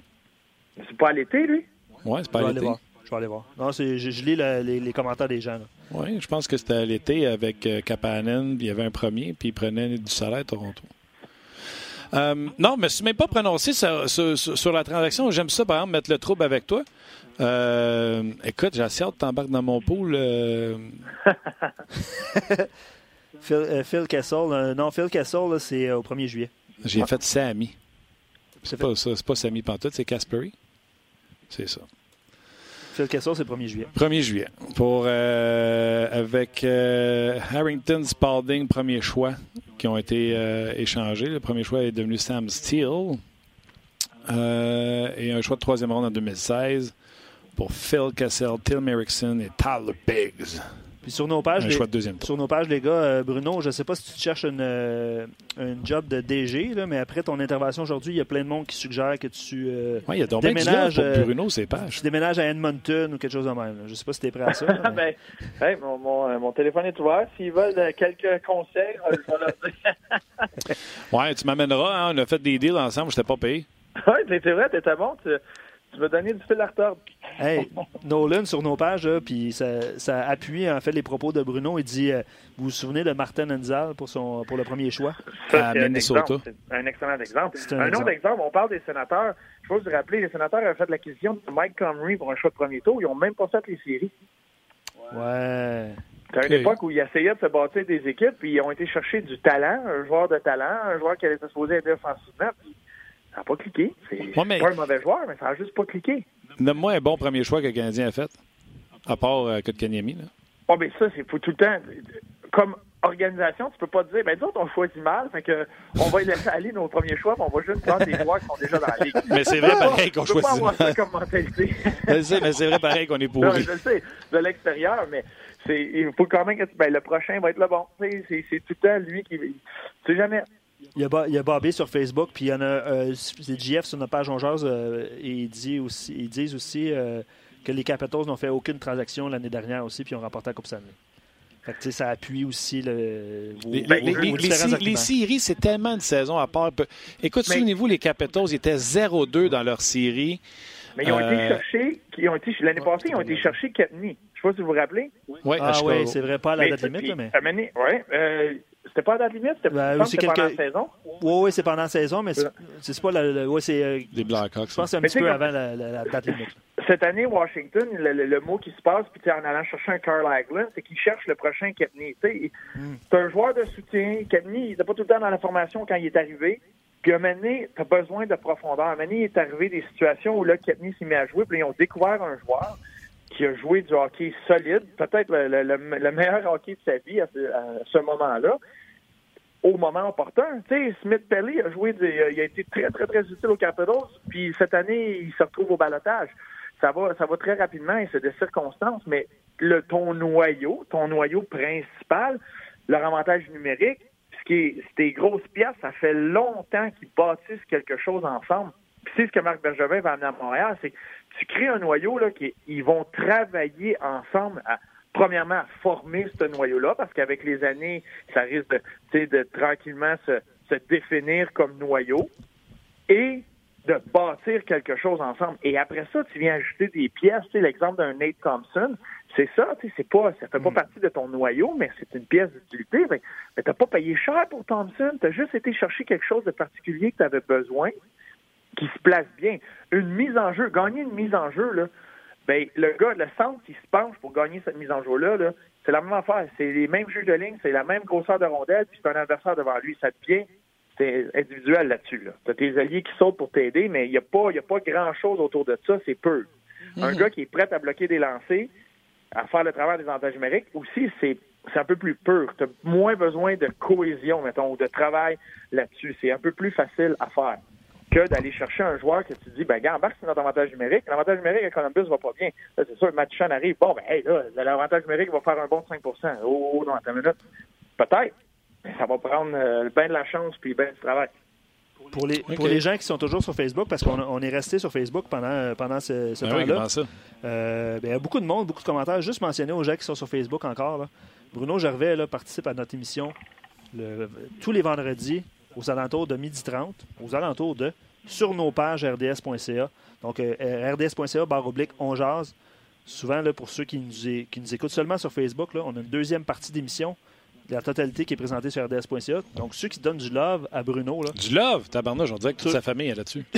S4: C'est pas à l'été, lui?
S1: Oui, c'est pas à l'été.
S2: Je vais aller voir. Non, je, je, lis les, commentaires des gens.
S1: Oui, je pense que c'était à l'été avec euh, Kapanen. Il y avait un premier, puis il prenait du salaire à Toronto. Euh, non, mais je ne même pas prononcé sur, la transaction. J'aime ça, par exemple, mettre le trouble avec toi. Euh, écoute, j'ai assez hâte de t'embarquer dans mon pool.
S2: Phil, Kessel. non, Phil Kessel, c'est au 1er juillet.
S1: J'ai fait Sammy. C'est pas ça, c'est pas Sammy Pantoute, c'est Caspery. C'est ça.
S2: Phil Kessel, c'est le 1er juillet.
S1: 1er juillet. Pour, euh, avec euh, Harrington, Spalding, premier choix qui ont été euh, échangés. Le premier choix est devenu Sam Steele. et un choix de troisième ronde en 2016 pour Phil Kessel, Tim Erickson et Tyler Biggs
S2: sur nos pages, les, sur nos pages, les gars, euh, Bruno, je ne sais pas si tu cherches une, euh, un job de DG, là, mais après ton intervention aujourd'hui, il y a plein de monde qui suggère que tu
S1: euh, il y a déménages pour Bruno, c'est pages.
S2: Tu déménages à Edmonton ou quelque chose de même. Je ne sais pas si tu es prêt à ça.
S4: ben, mon, mon, mon, téléphone est ouvert. S'ils veulent quelques conseils, je vais leur dire.
S1: ouais, tu m'amèneras. Hein, on a fait des deals ensemble, je t'ai pas payé.
S4: Oui, c'est vrai, t'étais bon. Tu, tu m'as donné du fil à retordre.
S2: Hey, Nolan, sur nos pages, puis ça, appuie en fait les propos de Bruno. Il dit euh, Vous vous souvenez de Martin Enzal pour, son, pour le premier choix?
S4: À Minnesota un, excellent exemple. Un, autre exemple, on parle des sénateurs. Je vais vous rappeler les sénateurs avaient fait l'acquisition de Mike Comrie pour un choix de premier tour. Ils n'ont même pas fait les séries.
S2: Ouais.
S4: C'est une époque où ils essayaient de se bâtir des équipes, puis ils ont été chercher du talent, un joueur de talent, un joueur qui allait se supposé être offensivement. Puis ça n'a pas cliqué. C'est pas un mauvais joueur, mais ça n'a juste pas cliqué.
S1: Nomme-moi un bon premier choix que le Canadien a fait, à part euh, Kotkaniemi.
S4: Oh, mais ça, c'est faut tout le temps. Comme organisation, tu peux pas te dire, ben d'autres, on choisit mal, fait que on va laisser aller nos premiers choix, on va juste prendre des joueurs qui sont déjà dans la ligue.
S1: Mais c'est vrai pareil qu'on choisit
S4: pas avoir ça comme mentalité.
S1: je sais, mais c'est vrai pareil qu'on est pourri.
S4: je sais, de l'extérieur, mais c'est, il faut quand même que ben, le prochain va être le bon. C'est, c'est tout le temps lui qui. Tu sais jamais.
S2: Il y, a, il y a Bobby sur Facebook, puis il y en a euh, JF sur notre page Ongeuse, euh, et il dit aussi, ils disent aussi euh, que les Capitals n'ont fait aucune transaction l'année dernière aussi, puis ont remporté la Coupe Stanley. Fait que, ça appuie aussi le,
S1: les, les, séries, c'est tellement une saison à part. Écoute, souvenez-vous, les Capitals étaient 0-2 dans leur série.
S4: Mais ils ont été cherchés, ont été, l'année passée, ils ont été cherchés Katni. Je ne sais pas si vous vous rappelez.
S2: Oui, ah, oui, c'est vrai, pas à la date limite. Mais...
S4: Oui, c'était pas à date limite? C'était ben, pendant la saison?
S2: Oui, oui, c'est pendant la saison, mais c'est pas la. ouais, c'est,
S1: euh, Des Blackhawks.
S2: Je pense que c'est un petit peu avant la, la, date limite.
S4: Cette année, Washington, le, mot qui se passe, puis en allant chercher un Carl Hagelin, c'est qu'il cherche le prochain Kepney. Hmm. C'est un joueur de soutien. Kepney, il n'était pas tout le temps dans la formation quand il est arrivé. Puis à un moment donné, tu as besoin de profondeur. À un moment donné, il est arrivé des situations où là, Kepney s'est mis à jouer, puis ils ont découvert un joueur qui a joué du hockey solide, peut-être le, meilleur hockey de sa vie à ce moment-là au moment opportun. Tu sais, Smith Pelly a joué, il a été très, très, très utile au Capitals, puis cette année, il se retrouve au balotage. Ça va, ça va très rapidement et c'est des circonstances, mais le, ton noyau, ton noyau principal, leur avantage numérique, ce qui est, tes grosses pièces, ça fait longtemps qu'ils bâtissent quelque chose ensemble. Puis c'est ce que Marc Bergevin va amener à Montréal, c'est tu crées un noyau là qui ils vont travailler ensemble à premièrement, à former ce noyau-là, parce qu'avec les années, ça risque de, de tranquillement se, définir comme noyau, et de bâtir quelque chose ensemble. Et après ça, tu viens ajouter des pièces. Tu sais, l'exemple d'un Nate Thompson, c'est ça, tu sais, c'est pas, ça fait pas mm. partie de ton noyau, mais c'est une pièce d'utilité. Mais, mais t'as pas payé cher pour Thompson, tu as juste été chercher quelque chose de particulier que tu avais besoin, qui se place bien. Une mise en jeu, gagner une mise en jeu, là, ben, le gars, le centre qui se penche pour gagner cette mise en jeu-là, -là, c'est la même affaire. C'est les mêmes juges de ligne, c'est la même grosseur de rondelle, puis c'est un adversaire devant lui. Ça devient c'est individuel là-dessus. Là. Tu as tes alliés qui sautent pour t'aider, mais il n'y a pas, a pas grand-chose autour de ça, c'est peu. Un mhm. gars qui est prêt à bloquer des lancers, à faire le travail des avantages numériques, aussi, c'est un peu plus pur. Tu as moins besoin de cohésion, mettons, ou de travail là-dessus. C'est un peu plus facile à faire que d'aller chercher un joueur que tu dis, ben, gars, c'est notre avantage numérique. L'avantage numérique à Columbus va pas bien. c'est sûr, Matchan arrive. Bon, ben, hey, là, l'avantage numérique va faire un bon 5% Oh, non, attends une minute. Peut-être. Mais ça va prendre euh, bien de la chance puis bien du travail.
S2: Pour les, pour les gens qui sont toujours sur Facebook, parce qu'on on est resté sur Facebook pendant, pendant ce, ce ben temps-là. Euh, ben, il y a beaucoup de monde, beaucoup de commentaires. Juste mentionner aux gens qui sont sur Facebook encore. Bruno Gervais là, participe à notre émission tous les vendredis aux alentours de 12h30, aux alentours de sur nos pages rds.ca. Donc, euh, rds.ca, barre oblique, on jase. Souvent, là, pour ceux qui nous, qui nous écoutent seulement sur Facebook, là, on a une deuxième partie d'émission, la totalité qui est présentée sur rds.ca. Donc, ceux qui donnent du love à Bruno. Là,
S1: du love, tabarnouche, on dirait que toute sa famille est là-dessus.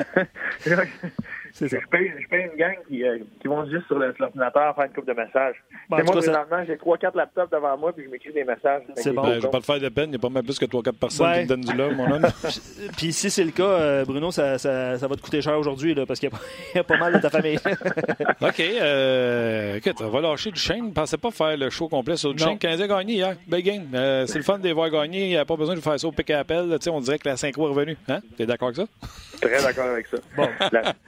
S4: Je paye, je paye une gang qui, euh, qui vont juste sur l'ordinateur faire une coupe de messages. Bon, moi, présentement, j'ai 3-4 laptops devant moi puis je m'écris des messages.
S1: C'est bon. Ben, je vais pas te faire de peine. Il n'y a pas même plus que 3-4 personnes qui te donnent du love, mon homme.
S2: puis si c'est le cas, euh, Bruno, ça, ça, ça, va te coûter cher aujourd'hui parce qu'il y, a pas mal de ta famille.
S1: OK. Euh, écoute, on va lâcher du chaîne. Ne pensais pas faire le show complet sur du chaîne. 15 a gagné hier. Big game. Euh, c'est le fun de les voir gagner. Il n'y a pas besoin de faire ça au pick et appel. On dirait que la synchro est revenue. Hein? Tu es d'accord avec ça?
S4: Très d'accord avec ça. Bon.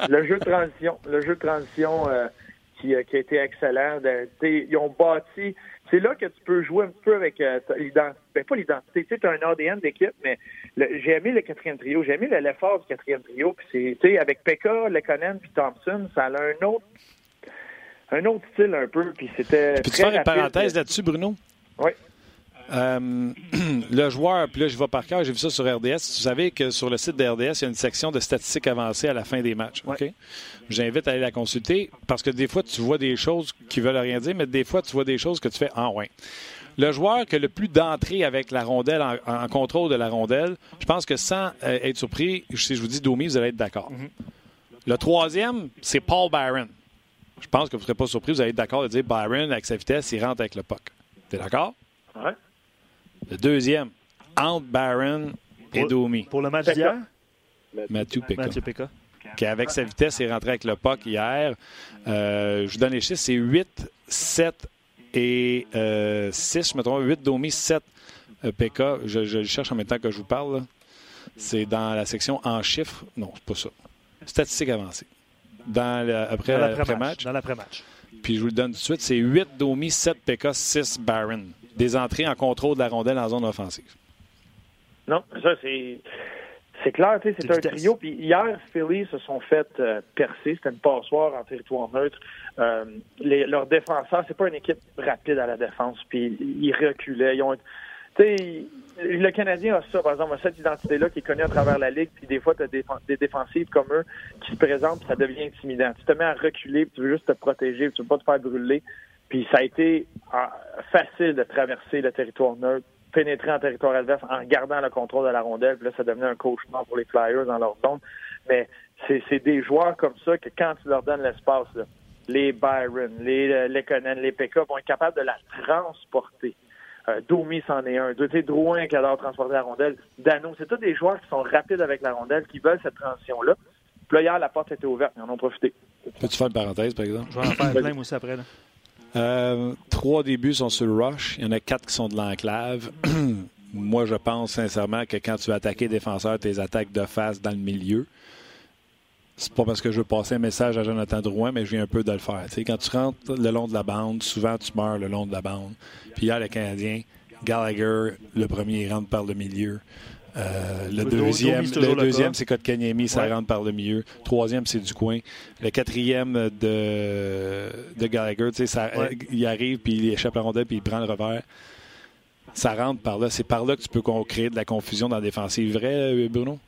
S4: le jeu de transition, le jeu de transition euh, qui, euh, qui, a été excellent. ils ont bâti. C'est là que tu peux jouer un petit peu avec euh, l'identité. Ben, pas l'identité. Tu as un ADN d'équipe, mais j'ai aimé le quatrième trio. J'ai aimé l'effort du quatrième trio. Puis c'est, avec Pekka, Lekonen puis Thompson, ça a un autre un autre style un peu. Puis c'était.
S1: Peux-tu faire une parenthèse là-dessus, Bruno?
S4: Oui.
S1: Euh, le joueur, puis là, je vais par cœur, j'ai vu ça sur RDS. Vous savez que sur le site de RDS, il y a une section de statistiques avancées à la fin des matchs. OK? J'invite à aller la consulter parce que des fois, tu vois des choses qui veulent rien dire, mais des fois, tu vois des choses que tu fais en ah, Le joueur qui a le plus d'entrée avec la rondelle, en, contrôle de la rondelle, je pense que sans euh, être surpris, si je vous dis Domi, vous allez être d'accord. Mm-hmm. Le troisième, c'est Paul Byron. Je pense que vous ne serez pas surpris, vous allez être d'accord de dire Byron, avec sa vitesse, il rentre avec le puck. T'es d'accord?
S4: Oui.
S1: Le deuxième, entre Barron et Domi.
S2: Pour le match d'hier?
S1: Mathieu Pekka. Qui, avec sa vitesse, est rentré avec le puck hier. Euh, je vous donne les chiffres, c'est 8, 7 et 6, euh, je me trompe, 8 Domi, 7 euh, Pekka. Je, le cherche en même temps que je vous parle. C'est dans la section en chiffres. Non, c'est pas ça. Statistique avancée. Dans après, l'après-match.
S2: Dans l'après-match.
S1: Puis je vous le donne tout de suite, c'est 8 Domi, 7 Pekka, 6 Barron des entrées en contrôle de la rondelle en zone offensive.
S4: Non, ça, c'est. C'est clair, c'est un trio. Puis hier, Philly se sont fait euh, percer. C'était une passoire en territoire neutre. Euh, les, leurs défenseurs, c'est pas une équipe rapide à la défense. Puis ils reculaient. Ils ont, le Canadien a ça, par exemple, cette identité-là qui est connue à travers la Ligue, puis des fois, tu as des, défensives comme eux qui se présentent, puis ça devient intimidant. Tu te mets à reculer, puis tu veux juste te protéger, puis tu veux pas te faire brûler. Puis ça a été ah, facile de traverser le territoire neutre, pénétrer en territoire adverse en gardant le contrôle de la rondelle. Puis là, ça devenait un cauchemar pour les Flyers dans leur zone. Mais c'est des joueurs comme ça que quand tu leur donnes l'espace, les Byron, les euh, Lekonen, les PK vont être capables de la transporter. Euh, Domi c'en est un. sais, Drouin qui adore transporter la rondelle. Dano, c'est tous des joueurs qui sont rapides avec la rondelle, qui veulent cette transition-là. Puis là, hier, la porte était ouverte. Ils en ont profité.
S1: Peux-tu faire une parenthèse, par exemple?
S2: Je vais en faire plein aussi après. Là.
S1: Euh, trois débuts sont sur le rush. Il y en a quatre qui sont de l'enclave. Moi, je pense sincèrement que quand tu vas attaquer défenseur, tes attaques de face dans le milieu. C'est pas parce que je veux passer un message à Jonathan Drouin, mais je viens un peu de le faire. quand tu rentres le long de la bande, souvent tu meurs le long de la bande. Puis hier, le Canadien, Gallagher, le premier, il rentre par le milieu. Euh, le, deuxième, le deuxième c'est Kotkaniemi, ça rentre par le milieu. Troisième, c'est du coin. Le quatrième de, de Gallagher, ça, il arrive, puis il échappe la rondelle, puis il prend le revers. Ça rentre par là. C'est par là que tu peux créer de la confusion dans la défensive. Vrai, euh, Bruno?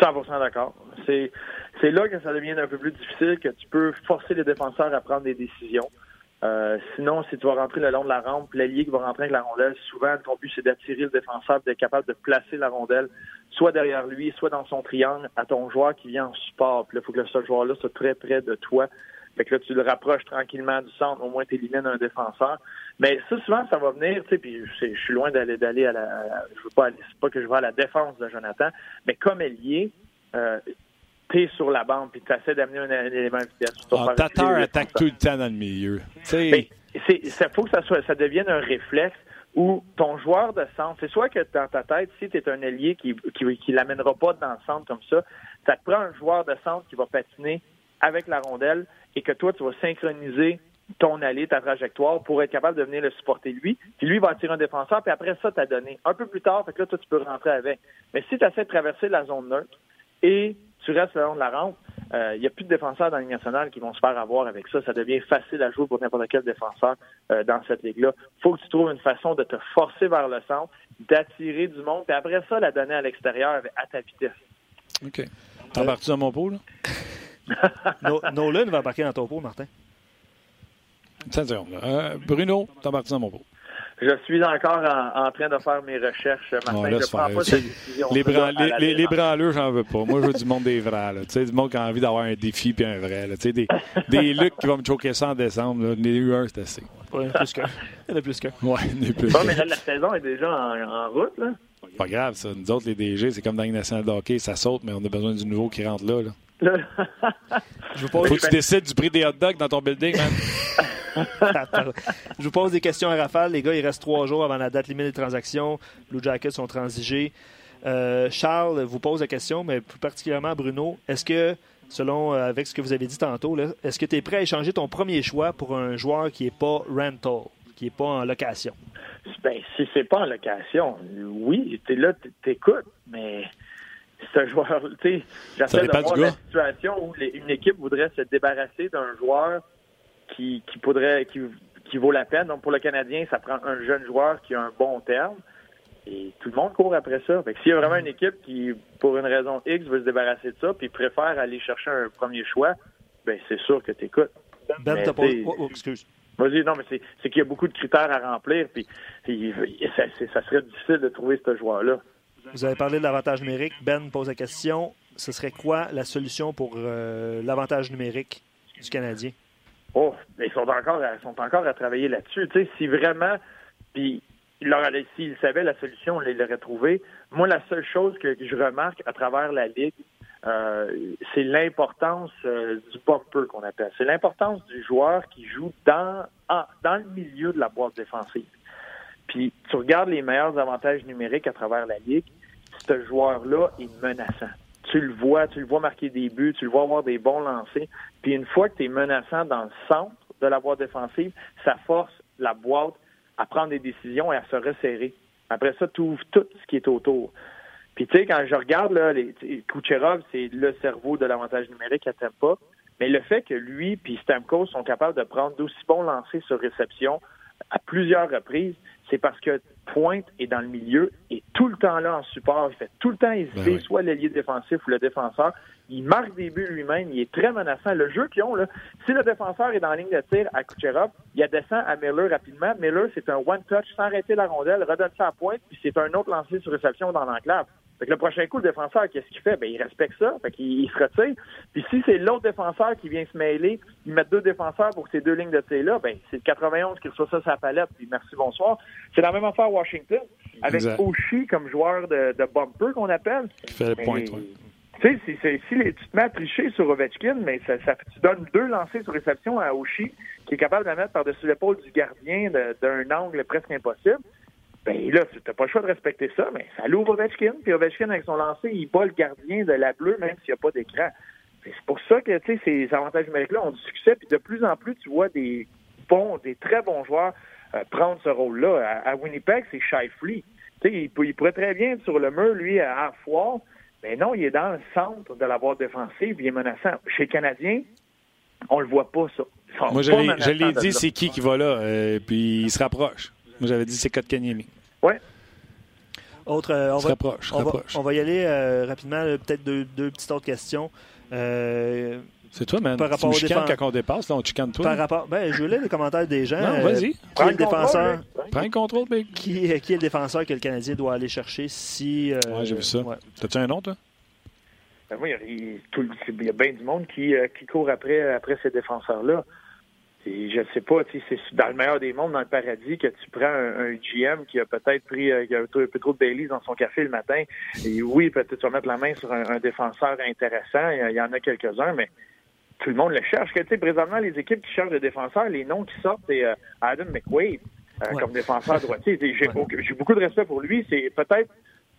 S4: 100% d'accord. C'est, c'est là que ça devient un peu plus difficile, que tu peux forcer les défenseurs à prendre des décisions. Euh, sinon, si tu vas rentrer le long de la rampe, l'allié qui va rentrer avec la rondelle, souvent, ton but, c'est d'attirer le défenseur, d'être capable de placer la rondelle, soit derrière lui, soit dans son triangle, à ton joueur qui vient en support. Puis là, il faut que ce joueur-là soit très près de toi. Fait que là, tu le rapproches tranquillement du centre, au moins tu élimines un défenseur. Mais ça, souvent, ça va venir, tu sais, puis je suis loin d'aller d'aller à la. Je veux pas aller, c'est pas que je vais à la défense de Jonathan, mais comme ailier, euh, t'es sur la bande puis tu essaies d'amener un, élément de vitesse.
S1: Ah, Tatar attaque tout le temps dans le milieu.
S4: Il faut que ça, soit, ça devienne un réflexe où ton joueur de centre, c'est soit que dans ta tête, si tu es un allié qui qui, qui l'amènera pas dans le centre comme ça, ça te prend un joueur de centre qui va patiner avec la rondelle et que toi, tu vas synchroniser ton allié, ta trajectoire, pour être capable de venir le supporter lui. Puis lui va attirer un défenseur, puis après ça, t'as donné. Un peu plus tard, fait que là, toi, tu peux rentrer avec. Mais si tu essaies de traverser la zone neutre et tu restes le long de la rampe, il euh, n'y a plus de défenseurs dans la Ligue nationale qui vont se faire avoir avec ça. Ça devient facile à jouer pour n'importe quel défenseur euh, dans cette ligue-là. Il faut que tu trouves une façon de te forcer vers le centre, d'attirer du monde, puis après ça, la donner à l'extérieur à ta vitesse.
S1: OK. T'embarques-tu dans mon pot, là?
S2: Nolan va embarquer dans ton pot, Martin.
S1: Euh, Bruno, t'embarques-tu dans mon pot?
S4: Je suis encore en, train de faire mes recherches. Martin, je prends pas cette décision.
S1: Les, bran les, les, branleux, j'en veux pas. Moi, je veux du monde des vrais. Là. Tu sais, du monde qui a envie d'avoir un défi puis un vrai. Là. Tu sais, des, des Lucs qui vont me choquer ça en décembre. Là. Les eu un, c'est assez.
S2: Ouais, plus qu'un. Il y en a plus qu'un.
S1: Ouais, il y en a plus
S4: Bon, mais là, la saison est déjà en, route. Là.
S1: Pas grave, ça. Nous autres, les DG, c'est comme dans les nationale de hockey. Ça saute, mais on a besoin du nouveau qui rentre là. là. je Faut que tu décides du prix des hot dogs dans ton building, man.
S2: je vous pose des questions à rafale. Les gars, il reste trois jours avant la date limite des transactions. Blue Jackets sont transigés. Euh, Charles vous pose la question, mais plus particulièrement Bruno. Est-ce que, selon euh, avec ce que vous avez dit tantôt, est-ce que tu es prêt à échanger ton premier choix pour un joueur qui n'est pas rental, qui n'est pas en location?
S4: Ben, si c'est pas en location, oui, tu es là, t'écoutes, mais c'est un joueur, tu sais, j'essaie de voir la situation où une équipe voudrait se débarrasser d'un joueur qui, qui, pourrait, qui, qui vaut la peine. Donc, pour le Canadien, ça prend un jeune joueur qui a un bon terme. Et tout le monde court après ça. Fait s'il y a vraiment une équipe qui, pour une raison X, veut se débarrasser de ça, puis préfère aller chercher un premier choix, ben c'est sûr que tu écoutes.
S2: Ben, t'as pas... Oh, oh, excuse.
S4: Vas-y, non, mais c'est qu'il y a beaucoup de critères à remplir, puis ça, ça serait difficile de trouver ce joueur-là.
S2: Vous avez parlé de l'avantage numérique. Ben pose la question. Ce serait quoi la solution pour euh, l'avantage numérique du Canadien?
S4: Oh, ils sont encore, à, sont encore à travailler là-dessus. Tu sais, si vraiment, puis s'ils savaient la solution, on l'aurait trouvée. Moi, la seule chose que je remarque à travers la Ligue, euh, c'est l'importance euh, du bumper qu'on appelle. C'est l'importance du joueur qui joue dans, dans le milieu de la boîte défensive. Puis tu regardes les meilleurs avantages numériques à travers la Ligue, ce joueur-là est menaçant. Tu le vois, tu le vois marquer des buts, tu le vois avoir des bons lancers. Puis une fois que tu es menaçant dans le centre de la boîte défensive, ça force la boîte à prendre des décisions et à se resserrer. Après ça, tu ouvres tout ce qui est autour. Puis tu sais, quand je regarde, là, Kucherov, c'est le cerveau de l'avantage numérique à pas. Mais le fait que lui puis Stamkos sont capables de prendre d'aussi bons lancers sur réception à plusieurs reprises, c'est parce que Pointe est dans le milieu et tout le temps là en support. Il fait tout le temps hésiter, ben soit l'allié défensif ou le défenseur. Il marque des buts lui-même. Il est très menaçant. Le jeu qu'ils ont, là, si le défenseur est dans la ligne de tir à Kucherov, il descend à Miller rapidement. Miller, c'est un one-touch sans arrêter la rondelle, redonne ça à pointe, puis c'est un autre lancé sur réception dans l'enclave. Fait que le prochain coup, le défenseur, qu'est-ce qu'il fait? Ben, il respecte ça. Fait qu'il se retire. Puis si c'est l'autre défenseur qui vient se mêler, il met deux défenseurs pour ces deux lignes de tir-là, ben, c'est le 91 qui reçoit ça sa palette. Puis merci, bonsoir. C'est la même affaire à Washington. Avec Oshie comme joueur de, de bumper qu'on appelle.
S1: Fait le point, Tu
S4: sais, si, si, tu te mets à tricher sur Ovechkin, mais ça, ça, tu donnes deux lancers sur réception à Oshie, qui est capable de mettre par-dessus l'épaule du gardien d'un angle presque impossible ben là, tu n'as pas le choix de respecter ça, mais ça l'ouvre Ovechkin, puis Ovechkin, avec son lancer, il bat le gardien de la bleue, même s'il n'y a pas d'écran. C'est pour ça que, tu sais, ces avantages numériques-là ont du succès, puis de plus en plus, tu vois des bons, des très bons joueurs euh, prendre ce rôle-là. À, Winnipeg, c'est Shifley. Tu sais, il, il, pourrait très bien être sur le mur, lui, à Foire, mais non, il est dans le centre de la boîte défensive, il est menaçant. Chez les Canadiens, on le voit pas, ça.
S1: Moi, je l'ai dit, c'est qui qui va là, euh, puis il se rapproche. Moi, j'avais dit c'est Kotkaniemi.
S4: Oui.
S2: Autre, euh, on,
S1: va, rapproche,
S2: on, va, on, va, y aller euh, rapidement, peut-être deux, deux, petites autres questions. Euh,
S1: c'est toi, man. Par rapport tu me quand on dépasse, là, on chicane toi.
S2: Par rapport, ben, je voulais les commentaires des gens.
S1: Non, vas-y.
S2: qui est le défenseur
S1: Prends le contrôle, Big.
S2: Qui, qui, est le défenseur que le Canadien doit aller chercher si.
S1: Euh, ouais, j'ai vu ça. Ouais. T'as-tu un nom, toi?
S4: Ben, moi, il y, a, bien du monde qui, qui court après, après ces défenseurs-là je ne sais pas, c'est dans le meilleur des mondes, dans le paradis, que tu prends un, GM qui a peut-être pris euh, un peu trop de Baileys dans son café le matin. Et oui, peut-être tu vas mettre la main sur un, défenseur intéressant. Il y, en a quelques-uns, mais tout le monde le cherche. Sais, présentement, les équipes qui cherchent des défenseurs, les noms qui sortent, c'est euh, Adam McQuaid euh, comme défenseur droitier. J'ai beaucoup de respect pour lui. C'est peut-être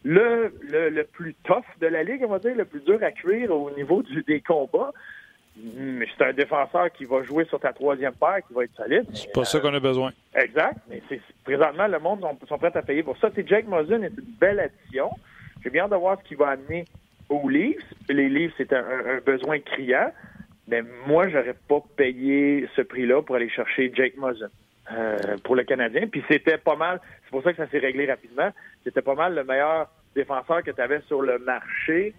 S4: le, le, plus tough de la ligue, on va dire, le plus dur à cuire au niveau du, des combats. Mais c'est un défenseur qui va jouer sur ta troisième paire, qui va être solide.
S1: C'est pas ça qu'on a besoin.
S4: Exact. Mais c'est, présentement, le monde sont, prêts à payer pour ça. Jake Mosin est une belle addition. J'ai bien de voir ce qu'il va amener aux Leafs. Les Leafs, c'est un, besoin criant. Mais moi, j'aurais pas payé ce prix-là pour aller chercher Jake Mosin euh, pour le Canadien. Puis c'était pas mal, c'est pour ça que ça s'est réglé rapidement, c'était pas mal le meilleur défenseur que tu avais sur le marché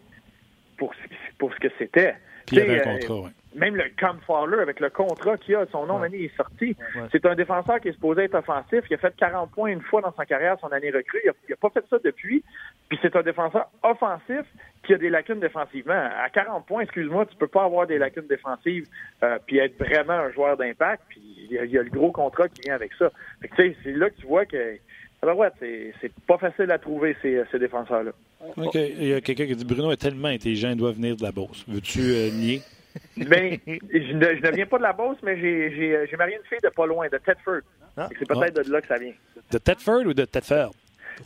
S4: pour, pour ce que c'était.
S1: Puis il y avait un contrat, oui.
S4: même le Cam Fowler, avec le contrat qu'il a, son nom l'année est sorti. C'est un défenseur qui est supposé être offensif. Il a fait 40 points une fois dans sa carrière, son année recrue. Il n'a pas fait ça depuis. Puis c'est un défenseur offensif qui a des lacunes défensivement. À 40 points, excuse-moi, tu peux pas avoir des lacunes défensives euh, puis être vraiment un joueur d'impact. Puis il y, a, le gros contrat qui vient avec ça. c'est là que tu vois que alors ouais, c'est pas facile à trouver ces, ces défenseurs-là.
S1: OK. Il y a quelqu'un qui dit Bruno est tellement intelligent, il doit venir de la bourse. Veux-tu euh, nier?
S4: Ben, je, ne, je ne viens pas de la Beauce, mais j'ai marié une fille de pas loin, de Tedford. Ah. C'est peut-être de là que ça vient.
S1: De Tedford ou de Tedford?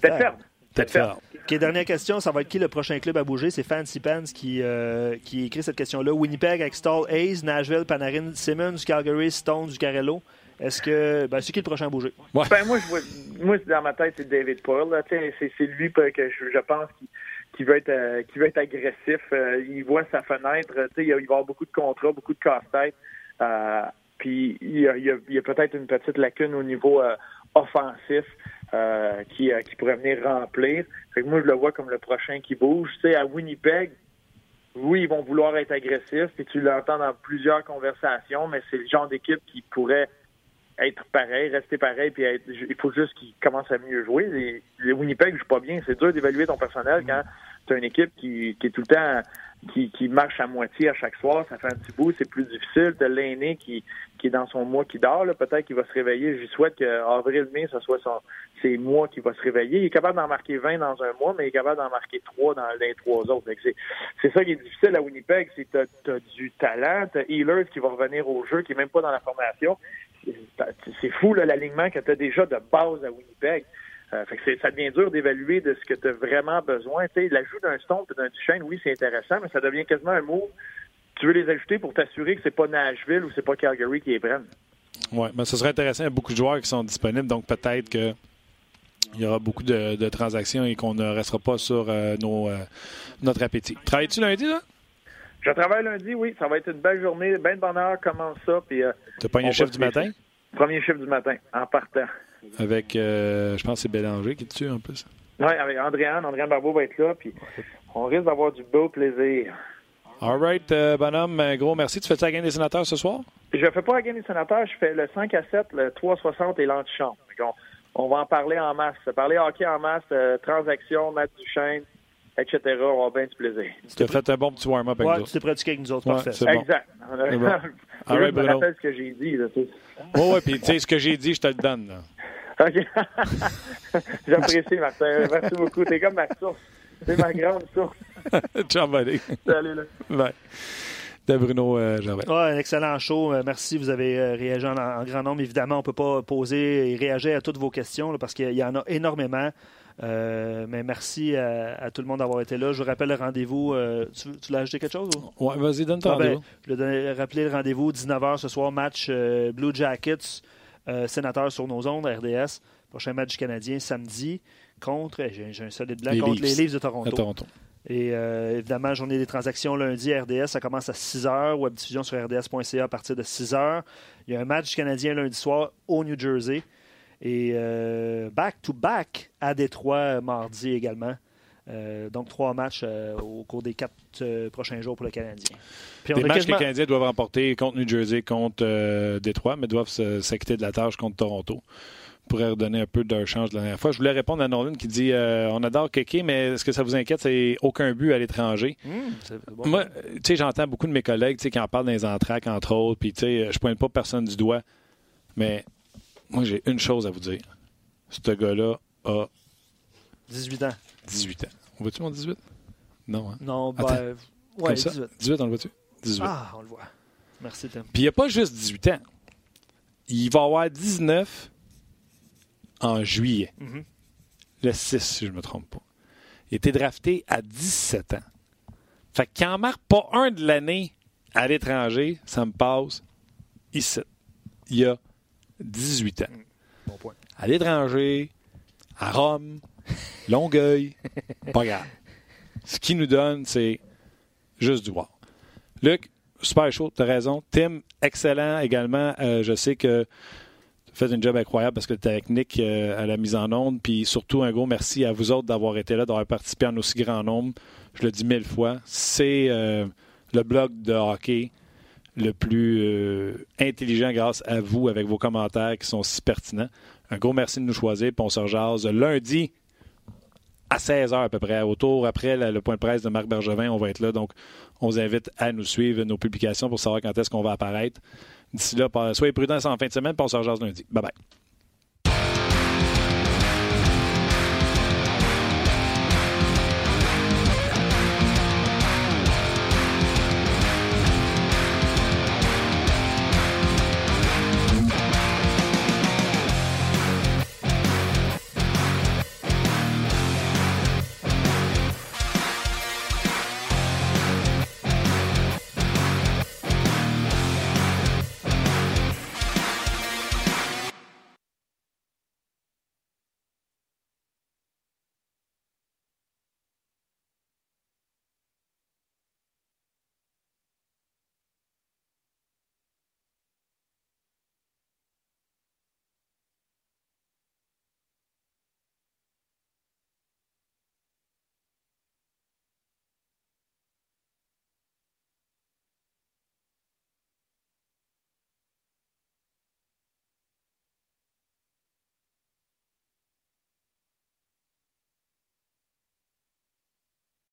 S4: Tedford.
S2: Tedford. OK, dernière question, ça va être qui le prochain club à bouger? C'est Fancy Pants qui, euh, qui écrit cette question-là. Winnipeg avec Stall Hayes, Nashville, Panarin, Simmons, Calgary, Stone, Carello. Est-ce que. Ben, c'est qui le prochain à bouger?
S4: Ben, moi, je vois, moi, dans ma tête, c'est David Paul. C'est lui que je, je pense qu'il qui veut être euh, qui veut être agressif. Euh, il voit sa fenêtre. Il, il va y avoir beaucoup de contrats, beaucoup de casse-tête. Euh, puis il y a, a, peut-être une petite lacune au niveau offensif qui, qui pourrait venir remplir. Fait que moi, je le vois comme le prochain qui bouge. Tu sais, à Winnipeg, oui, ils vont vouloir être agressifs, puis tu l'entends dans plusieurs conversations, mais c'est le genre d'équipe qui pourrait être pareil, rester pareil, puis il faut juste qu'ils commencent à mieux jouer. Les, les Winnipeg jouent pas bien. C'est dur d'évaluer ton personnel quand tu as une équipe qui, qui est tout le temps qui, qui marche à moitié à chaque soir. Ça fait un petit bout, c'est plus difficile. T'as l'aîné qui, qui est dans son mois qui dort. Peut-être qu'il va se réveiller. Je souhaite qu'avril-mai, ce soit son, ses mois qui va se réveiller. Il est capable d'en marquer 20 dans un mois, mais il est capable d'en marquer 3 dans les trois autres. C'est ça qui est difficile à Winnipeg, c'est que tu as, du talent. Tu Healers qui va revenir au jeu, qui est même pas dans la formation c'est fou l'alignement que tu as déjà de base à Winnipeg. Euh, fait ça devient dur d'évaluer de ce que tu as vraiment besoin. L'ajout d'un Stone et d'un Duchesne, oui, c'est intéressant, mais ça devient quasiment un mot. Tu veux les ajouter pour t'assurer que c'est pas Nashville ou c'est pas Calgary qui les prennent.
S1: Oui, mais ce serait intéressant. Il y a beaucoup de joueurs qui sont disponibles, donc peut-être que il y aura beaucoup de, transactions et qu'on ne restera pas sur euh, nos, euh, notre appétit. Travailles-tu lundi, là?
S4: Je travaille lundi, oui. Ça va être une belle journée. Ben de bonheur, commence ça. Puis, euh,
S1: T'as pas un chiffre du matin?
S4: Premier chiffre du matin, en partant.
S1: Avec, euh, je pense que c'est Bélanger qui est dessus en plus.
S4: Oui, avec Andréane. Andréane Barbeau va être là. Puis on risque d'avoir du beau plaisir.
S1: All right, euh, bonhomme, un gros merci. Tu fais-tu la game des sénateurs ce soir?
S4: Je fais pas la game des sénateurs. Je fais le 5 à 7, le 360 et l'antichambre. On, on va en parler en masse. Parler hockey en masse, transaction, Matt Duchesne, etc. On va bien du plaisir.
S1: Tu as fait un bon petit warm-up avec
S2: ouais,
S1: nous.
S2: tu t'es pratiqué avec nous autres. Ouais,
S4: parfait. Exact. Bon. Bon.
S1: All right, Bruno.
S4: rappelle ce que j'ai dit. Là,
S1: oui, oui, puis tu sais, ce que j'ai dit, je te le donne. Là.
S4: OK. J'apprécie, Martin. Merci beaucoup. T'es comme ma source. C'est ma grande source.
S1: Ciao, buddy.
S4: Salut, là.
S1: Bye. De Bruno euh,
S2: Ouais, un excellent show. Euh, merci. Vous avez euh, réagi en, en, grand nombre. Évidemment, on ne peut pas poser et réagir à toutes vos questions là, parce qu'il y en a énormément. Euh, mais merci à, tout le monde d'avoir été là. Je vous rappelle le rendez-vous. Euh, tu, tu l'as ajouté quelque chose?
S1: Oui, vas-y, donne ton ah, ben,
S2: je vais rappeler le rendez-vous, 19h ce soir, match euh, Blue Jackets, sénateur sur nos ondes, RDS. Prochain match du Canadien samedi contre, j'ai un solide blanc, contre les Leafs de Toronto. Et évidemment, journée des transactions lundi, RDS, ça commence à 6h, web diffusion sur rds.ca à partir de 6h. Il y a un match du Canadien lundi soir au New Jersey. Et back-to-back euh, à Détroit euh, mardi également. Euh, donc, trois matchs au cours des quatre prochains jours pour le Canadien.
S1: Puis Des matchs que les Canadiens doivent remporter contre New Jersey, contre Détroit, mais doivent s'acquitter de la tâche contre Toronto. Pourrait redonner un peu de change de la dernière fois. Je voulais répondre à Nolan qui dit On adore Keke, mais est-ce que ça vous inquiète? C'est aucun but à l'étranger.
S2: Mmh,
S1: Moi, tu sais, j'entends beaucoup de mes collègues qui en parlent dans les entraques, entre autres, puis tu sais, je pointe pas personne du doigt, mais moi, j'ai une chose à vous dire. Ce gars-là a
S2: 18 ans.
S1: 18 ans. On voit-tu mon 18? Non, hein?
S2: Non, ben. Ouais, 18.
S1: 18, on le voit-tu? 18.
S2: Ah, on le voit. Merci, Tim.
S1: Puis il n'y a pas juste 18 ans. Il va avoir 19 en juillet.
S2: Mm-hmm.
S1: Le 6, si je ne me trompe pas. Il été drafté à 17 ans. Fait qu'il n'en marque pas un de l'année à l'étranger, ça me passe ici. Il y a 18 ans.
S2: Bon point.
S1: À l'étranger, à Rome, Longueuil, pas grave. Ce qui nous donne, c'est juste du voir. Luc, super chaud, tu as raison. Tim, excellent également. Euh, je sais que tu fait un job incroyable parce que tu avec Nick euh, à la mise en onde. Puis surtout, un gros merci à vous autres d'avoir été là, d'avoir participé en aussi grand nombre. Je le dis mille fois. C'est euh, le blog de hockey le plus euh, intelligent grâce à vous avec vos commentaires qui sont si pertinents. Un gros merci de nous choisir. Puis on se rejase lundi à 16h à peu près, autour après le point de presse de Marc Bergevin. On va être là. Donc, on vous invite à nous suivre nos publications pour savoir quand est-ce qu'on va apparaître. D'ici là, soyez prudents en fin de semaine, puis on se rejase lundi. Bye bye.